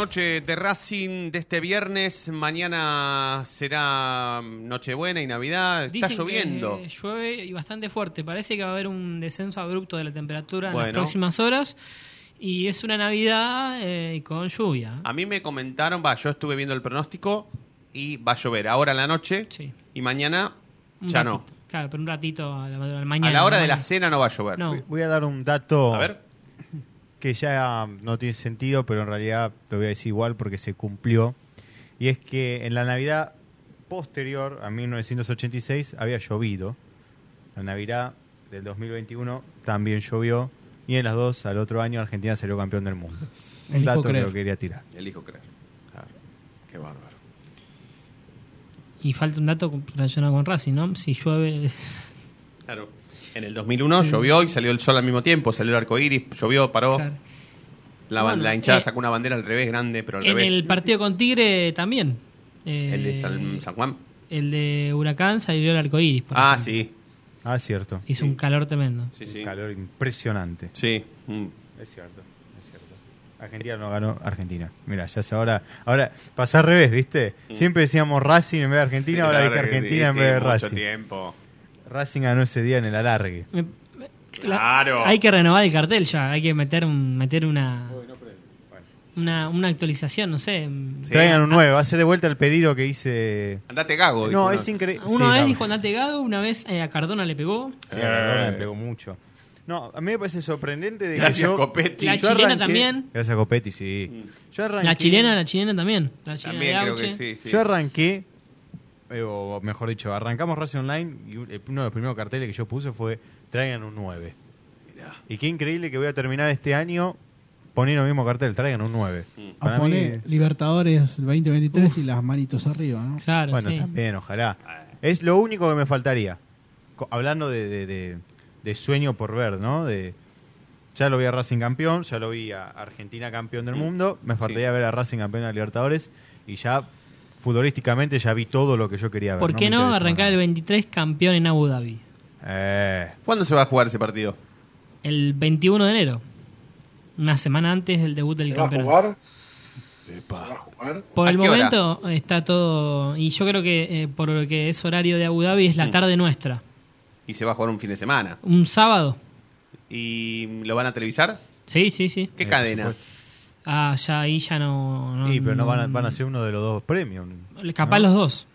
Noche de Racing de este viernes. Mañana será Nochebuena y Navidad. Está Dicen lloviendo. que llueve y bastante fuerte. Parece que va a haber un descenso abrupto de la temperatura en Bueno. las próximas horas. Y es una Navidad eh, con lluvia. A mí me comentaron, va, yo estuve viendo el pronóstico y va a llover ahora en la noche y mañana Un ya ratito. no. Claro, pero un ratito a la, a la mañana. a la hora ¿no? de la cena no va a llover. No. Voy- Voy a dar un dato A ver. Que ya no tiene sentido, pero en realidad lo voy a decir igual porque se cumplió. Y es que en la Navidad posterior a 1986 había llovido. La Navidad del 2021 también llovió. Y en las dos, al otro año, Argentina salió campeón del mundo. Un Elijo dato que lo quería tirar. Elijo creer. Claro. Qué bárbaro. Y falta un dato relacionado con Racing, ¿no? Si llueve. Claro. En el 2001 llovió y salió el sol al mismo tiempo, salió el arco iris, llovió, paró. Claro. La, Bueno, la hinchada eh, sacó una bandera al revés, grande, pero al En revés. el partido con Tigre también. Eh, El de San, San Juan. el de Huracán salió el arco iris. por Ah, ejemplo. sí. Ah, es cierto. Hizo un calor tremendo. Sí, sí. Un calor impresionante. Sí. Mm. Es cierto. Argentina no ganó Argentina. Mira, ya se ahora, ahora pasó al revés, ¿viste? Siempre decíamos Racing en vez de Argentina, Sí, ahora dije Argentina en sí, vez de mucho Racing. tiempo. Racing ganó ese día en el alargue. Me- Claro. Hay que renovar el cartel ya. Hay que meter un, meter una, una una actualización, no sé. Traigan un nuevo, hace de vuelta el pedido que hice. Andate gago. dijo No, uno. es increíble. Una vez dijo Nate Gago, una vez eh, a Cardona le pegó. Sí, a Maradona me pegó mucho. No, a mí me parece sorprendente de Gracias, que yo, Copetti. La yo chilena arranqué- también. Gracias a Copetti, sí. Yo arranqué, La chilena, la chilena también. La chilena También de creo que Auche. sí, sí. Yo arranqué, eh, o mejor dicho, arrancamos Racing Online y un- uno de los primeros carteles que yo puse fue traigan un 9. Y qué increíble que voy a terminar este año poniendo el mismo cartel, traigan un 9. A Para mí, poner Libertadores 2023 y las manitos arriba, ¿no? Claro, bueno, sí. también, ojalá. Es lo único que me faltaría. Co- Hablando de, de- de- de sueño por ver, ¿no? De, ya lo vi a Racing campeón, ya lo vi a Argentina campeón del mundo, me faltaría ver a Racing campeón de Libertadores y ya futbolísticamente ya vi todo lo que yo quería ver. ¿Por qué no arrancar el 23 campeón en Abu Dhabi? Eh, ¿Cuándo se va a jugar ese partido? El 21 de enero. Una semana antes del debut del ¿Se va a campeonato. jugar? ¿Se va a jugar? Por ¿A el hora? momento está todo. Y yo creo que eh, por lo que es horario de Abu Dhabi es la Mm. tarde nuestra. Y se va a jugar un fin de semana. Un sábado. ¿Y lo van a televisar? Sí, sí, sí. ¿Qué Eh, cadena? Ah, ya ahí ya no. no Sí, pero no van a, van a ser uno de los dos premios. Capaz ¿no? los dos.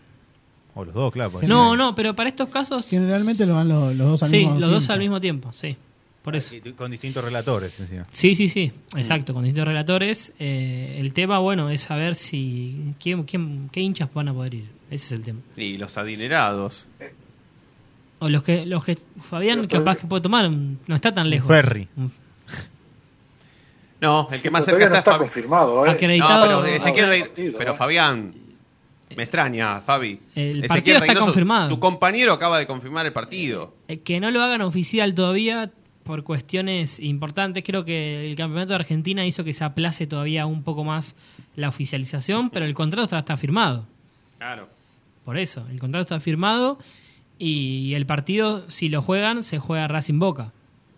O los dos, claro. No, no, pero para estos casos. Generalmente lo dan los, los dos al sí, mismo los dos tiempo. al mismo tiempo, sí. Por eso. Y Con distintos relatores encima. Sí, sí, sí, exacto, con distintos relatores. Eh, el tema, bueno, es saber si. ¿qué, qué, qué hinchas van a poder ir? Ese es el tema. Y los adinerados. O los que. Los que Fabián, capaz que puede tomar, un- no está tan lejos. ferry. Un- No, el que más cerca no está, Fabi- confirmado, ¿eh? Acreditado- No, pero Ezequiel No, Rey- partido, pero ¿eh? Fabián, me extraña, Fabi. El Ezequiel partido está Reynoso, confirmado. Tu compañero acaba de confirmar el partido. Eh, que no lo hagan oficial todavía por cuestiones importantes. Creo que el campeonato de Argentina hizo que se aplace todavía un poco más la oficialización, pero el contrato está, está firmado. Claro. Por eso, el contrato está firmado y el partido, si lo juegan, se juega Racing Boca.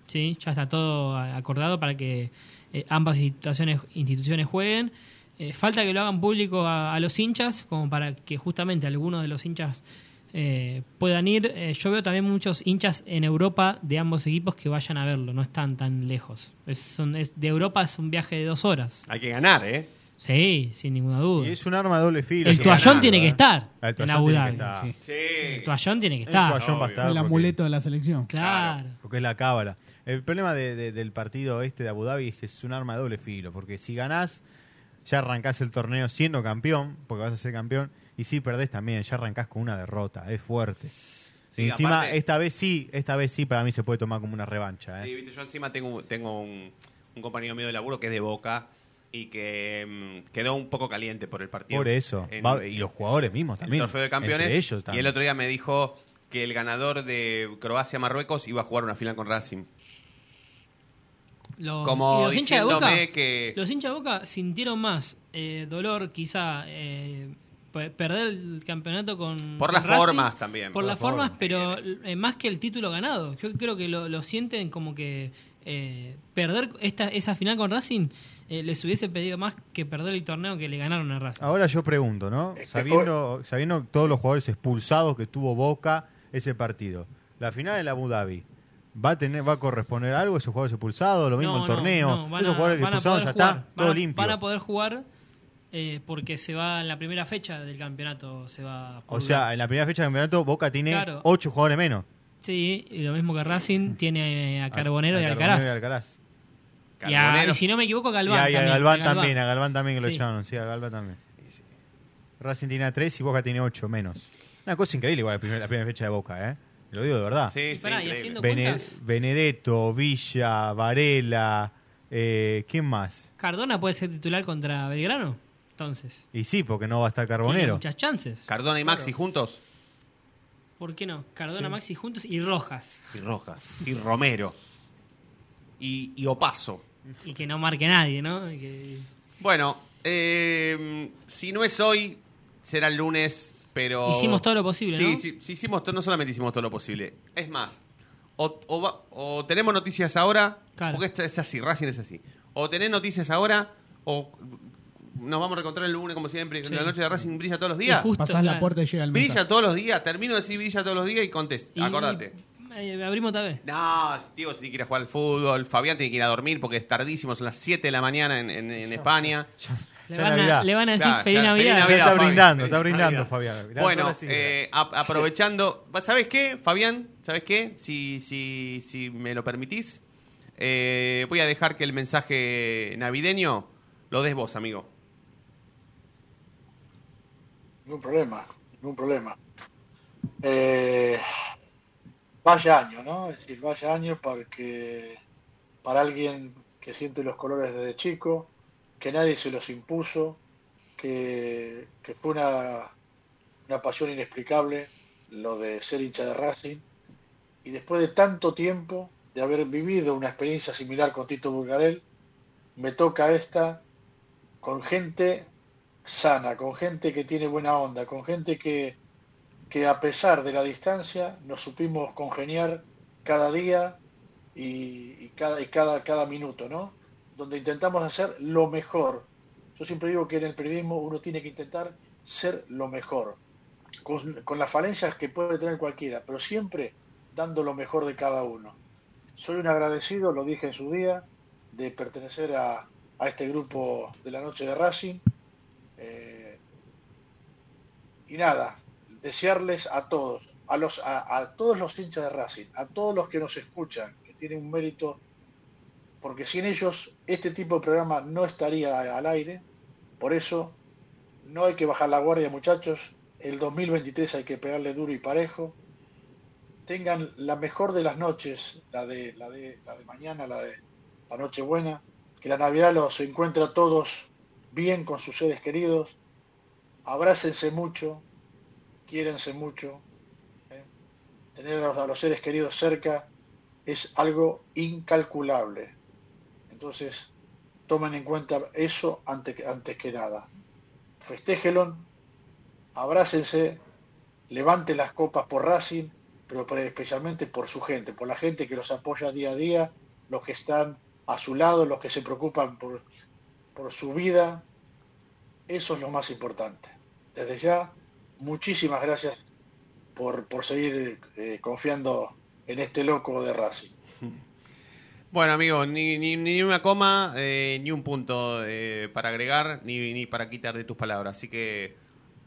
¿Sí? Ya está todo acordado para que eh, ambas instituciones, instituciones jueguen. Eh, falta que lo hagan público a, a los hinchas, como para que justamente algunos de los hinchas eh, puedan ir. Eh, yo veo también muchos hinchas en Europa de ambos equipos que vayan a verlo, no están tan lejos. Es, son- es- de Europa es un viaje de dos horas. Hay que ganar, ¿eh? Sí, sin ninguna duda. Y es un arma de doble filo. El toallón ganando, tiene que ¿eh? estar El en toallón Abu tiene Dhabi. que estar. Sí. El toallón tiene que El estar. toallón va a estar. El porque- amuleto de la selección. Claro. Porque es la cábala. El problema de- de- del partido este de Abu Dhabi es que es un arma de doble filo. Porque si ganás, ya arrancás el torneo siendo campeón, porque vas a ser campeón. Y si perdés también, ya arrancás con una derrota. Es fuerte. Sí, Y encima, aparte- esta vez sí, esta vez sí, para mí se puede tomar como una revancha. ¿eh? Sí, viste, yo encima tengo, tengo un, un compañero mío de laburo que es de Boca y que mm, quedó un poco caliente por el partido. Por eso. En Va- y los jugadores mismos el también. trofeo de campeones. Entre ellos y el otro día me dijo que el ganador de Croacia-Marruecos iba a jugar una final con Racing. Los- Como y los hinchas de Boca, diciéndome que- los hinchas de Boca sintieron más eh, dolor, quizá eh, pe- perder el campeonato con Por las Racing, formas también, por, por las formas, formas. pero eh, más que el título ganado. Yo creo que lo, lo sienten como que eh, perder esta esa final con Racing eh, les hubiese pedido más que perder el torneo que le ganaron a Racing. Ahora yo pregunto, ¿no? Sabiendo, sabiendo todos los jugadores expulsados que tuvo Boca ese partido, la final de la Abu Dhabi, ¿va a tener, va a corresponder algo a esos jugadores expulsados? Lo mismo No, el torneo. no, esos a- jugadores expulsaron ya poder está, jugar, todo a- limpio. Van a poder jugar eh, porque se va en la primera fecha del campeonato. se va O sea, en la primera fecha del campeonato Boca tiene Claro. ocho jugadores menos. Sí, y lo mismo que Racing tiene a Carbonero A- y a a Carbonero Alcaraz. y Alcaraz. Y, a- y si no me equivoco, a Galván. y a, y a también, Galván Galván. también, a Galván también que lo Sí. echaron, sí, a Galván también. Racing tiene a tres y Boca tiene ocho menos. Una cosa increíble igual la primera, la primera fecha de Boca, ¿eh? Lo digo de verdad. Sí, Y sí, pará, y increíble. haciendo Bene- cuentas, Benedetto, Villa, Varela, eh, ¿quién más? Cardona puede ser titular contra Belgrano. Entonces, Y sí, porque no va a estar tiene Carbonero. muchas chances. Cardona y Maxi juntos. ¿Por qué no? Cardona, Maxi juntos y Rojas. Y Rojas. Y Romero. Y, y Opaso. Y que no marque nadie, ¿no? Y que- Bueno, eh, si no es hoy, será el lunes, pero... Hicimos todo lo posible, sí, ¿no? Sí, sí, hicimos no solamente hicimos todo lo posible. Es más, o, o va- o tenemos noticias ahora, Claro. porque esto es así, Racing es así. O tenés noticias ahora, o nos vamos a reencontrar el lunes como siempre. Sí. La noche de Racing brilla todos los días. Justo, Pasás la puerta y llega el mensaje. Brilla todos los días, termino de decir brilla todos los días y contesta. y- Acordate. eh, abrimos otra vez. No, Diego si quiere jugar al fútbol, Fabián tiene que ir a dormir porque es tardísimo, son las 7 de la mañana en, en- en España. Le van, a, Navidad. le van a decir Claro, feliz ya, Navidad. feliz Navidad, está brindando, Feliz está brindando, Navidad. Fabián. Mirá, Bueno, eh, ap- aprovechando, ¿sabes qué, Fabián? ¿Sabes qué? Si, si, si me lo permitís, eh, voy a dejar que el mensaje navideño lo des vos, amigo. Ningún problema, ningún problema. Eh, vaya año, ¿no? Es decir, vaya año porque para alguien que siente los colores desde chico, que nadie se los impuso, que, que fue una, una pasión inexplicable lo de ser hincha de Racing, y después de tanto tiempo de haber vivido una experiencia similar con Tito Burgarel, me toca esta con gente sana, con gente que tiene buena onda, con gente que, que a pesar de la distancia nos supimos congeniar cada día y, y cada, y cada, cada minuto, ¿no? Donde intentamos hacer lo mejor. Yo siempre digo que en el periodismo uno tiene que intentar ser lo mejor, con, las falencias que puede tener cualquiera, pero siempre dando lo mejor de cada uno. Soy un agradecido, lo dije en su día, de pertenecer a, a este grupo de la noche de Racing. Eh, y nada, desearles a todos, a, los, a todos los hinchas de Racing, a todos los que nos escuchan, que tienen un mérito, porque sin ellos este tipo de programa no estaría al aire. Por eso no hay que bajar la guardia, muchachos. El 2023 hay que pegarle duro y parejo. Tengan la mejor de las noches, la de, la de, la de mañana, la de la noche buena. Que la Navidad los encuentre a todos bien con sus seres queridos. Abrácense mucho, quiérense mucho. ¿eh? Tener a los, a los seres queridos cerca es algo incalculable. Entonces, tomen en cuenta eso antes, que- antes que nada. Festéjelo, abrácense, levanten las copas por Racing, pero especialmente por su gente, por la gente que los apoya día a día, los que están a su lado, los que se preocupan por, por su vida. Eso es lo más importante. Desde ya, muchísimas gracias por, por seguir eh, confiando en este loco de Racing. Bueno, amigo, ni, ni, ni una coma, eh, ni un punto eh, para agregar, ni, ni para quitar de tus palabras. Así que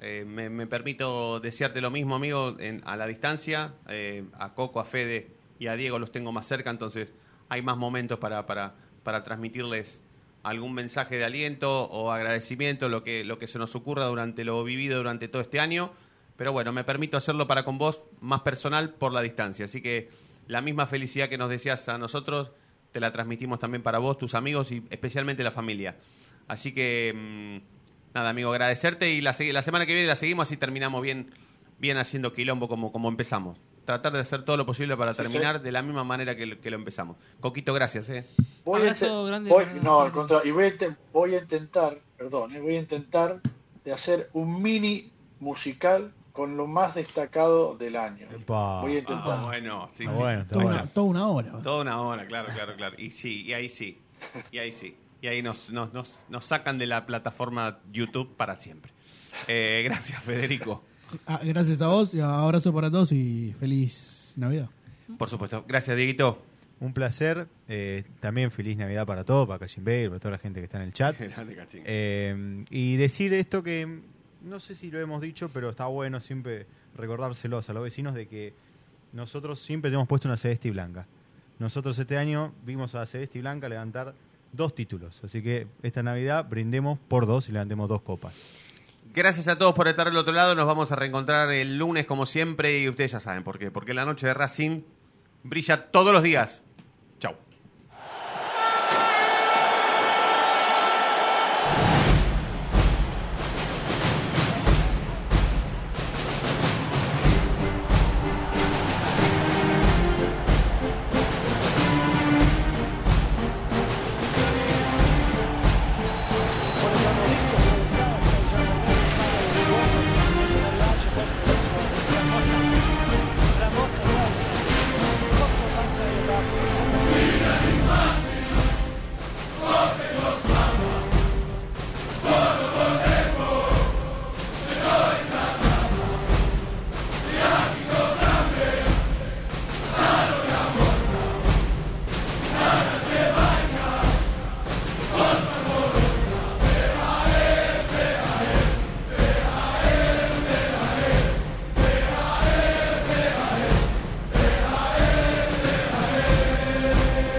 eh, me, me permito desearte lo mismo, amigo, en- a la distancia. Eh, a Coco, a Fede y a Diego los tengo más cerca, entonces hay más momentos para, para, para transmitirles algún mensaje de aliento o agradecimiento, lo que, lo que se nos ocurra durante lo vivido durante todo este año. Pero bueno, me permito hacerlo para con vos más personal por la distancia. Así que la misma felicidad que nos deseas a nosotros, te la transmitimos también para vos, tus amigos y especialmente la familia. Así que, mm, nada, amigo, agradecerte y la, la semana que viene la seguimos así terminamos bien, bien haciendo quilombo como, como empezamos. Tratar de hacer todo lo posible para terminar de la misma manera que, lo- que lo empezamos. Coquito, gracias, ¿eh? Voy a grande no, al contrario, y voy a, voy a intentar, perdón, eh, voy a intentar de hacer un mini musical con lo más destacado del año. Voy a intentar. Ah, bueno, sí, sí. bueno, Toda bueno. una, toda una hora. Toda una hora, claro, claro, claro. Y sí, y ahí sí. Y ahí sí. Y ahí nos, nos, nos, nos sacan de la plataforma YouTube para siempre. Eh, gracias, Federico. Ah, gracias a vos, y abrazo para todos y feliz Navidad. Por supuesto. Gracias, Dieguito. Un placer. eh, también feliz Navidad para todos, para Cachimbe, para toda la gente que está en el chat. Eh, y decir esto que no sé si lo hemos dicho, pero está bueno siempre recordárselos a los vecinos de que nosotros siempre tenemos puesto una celeste y blanca. Nosotros este año vimos a y blanca levantar dos títulos, así que esta Navidad brindemos por dos y levantemos dos copas. Gracias a todos por estar del otro lado. Nos vamos a reencontrar el lunes como siempre y ustedes ya saben por qué. Porque la noche de Racing brilla todos los días.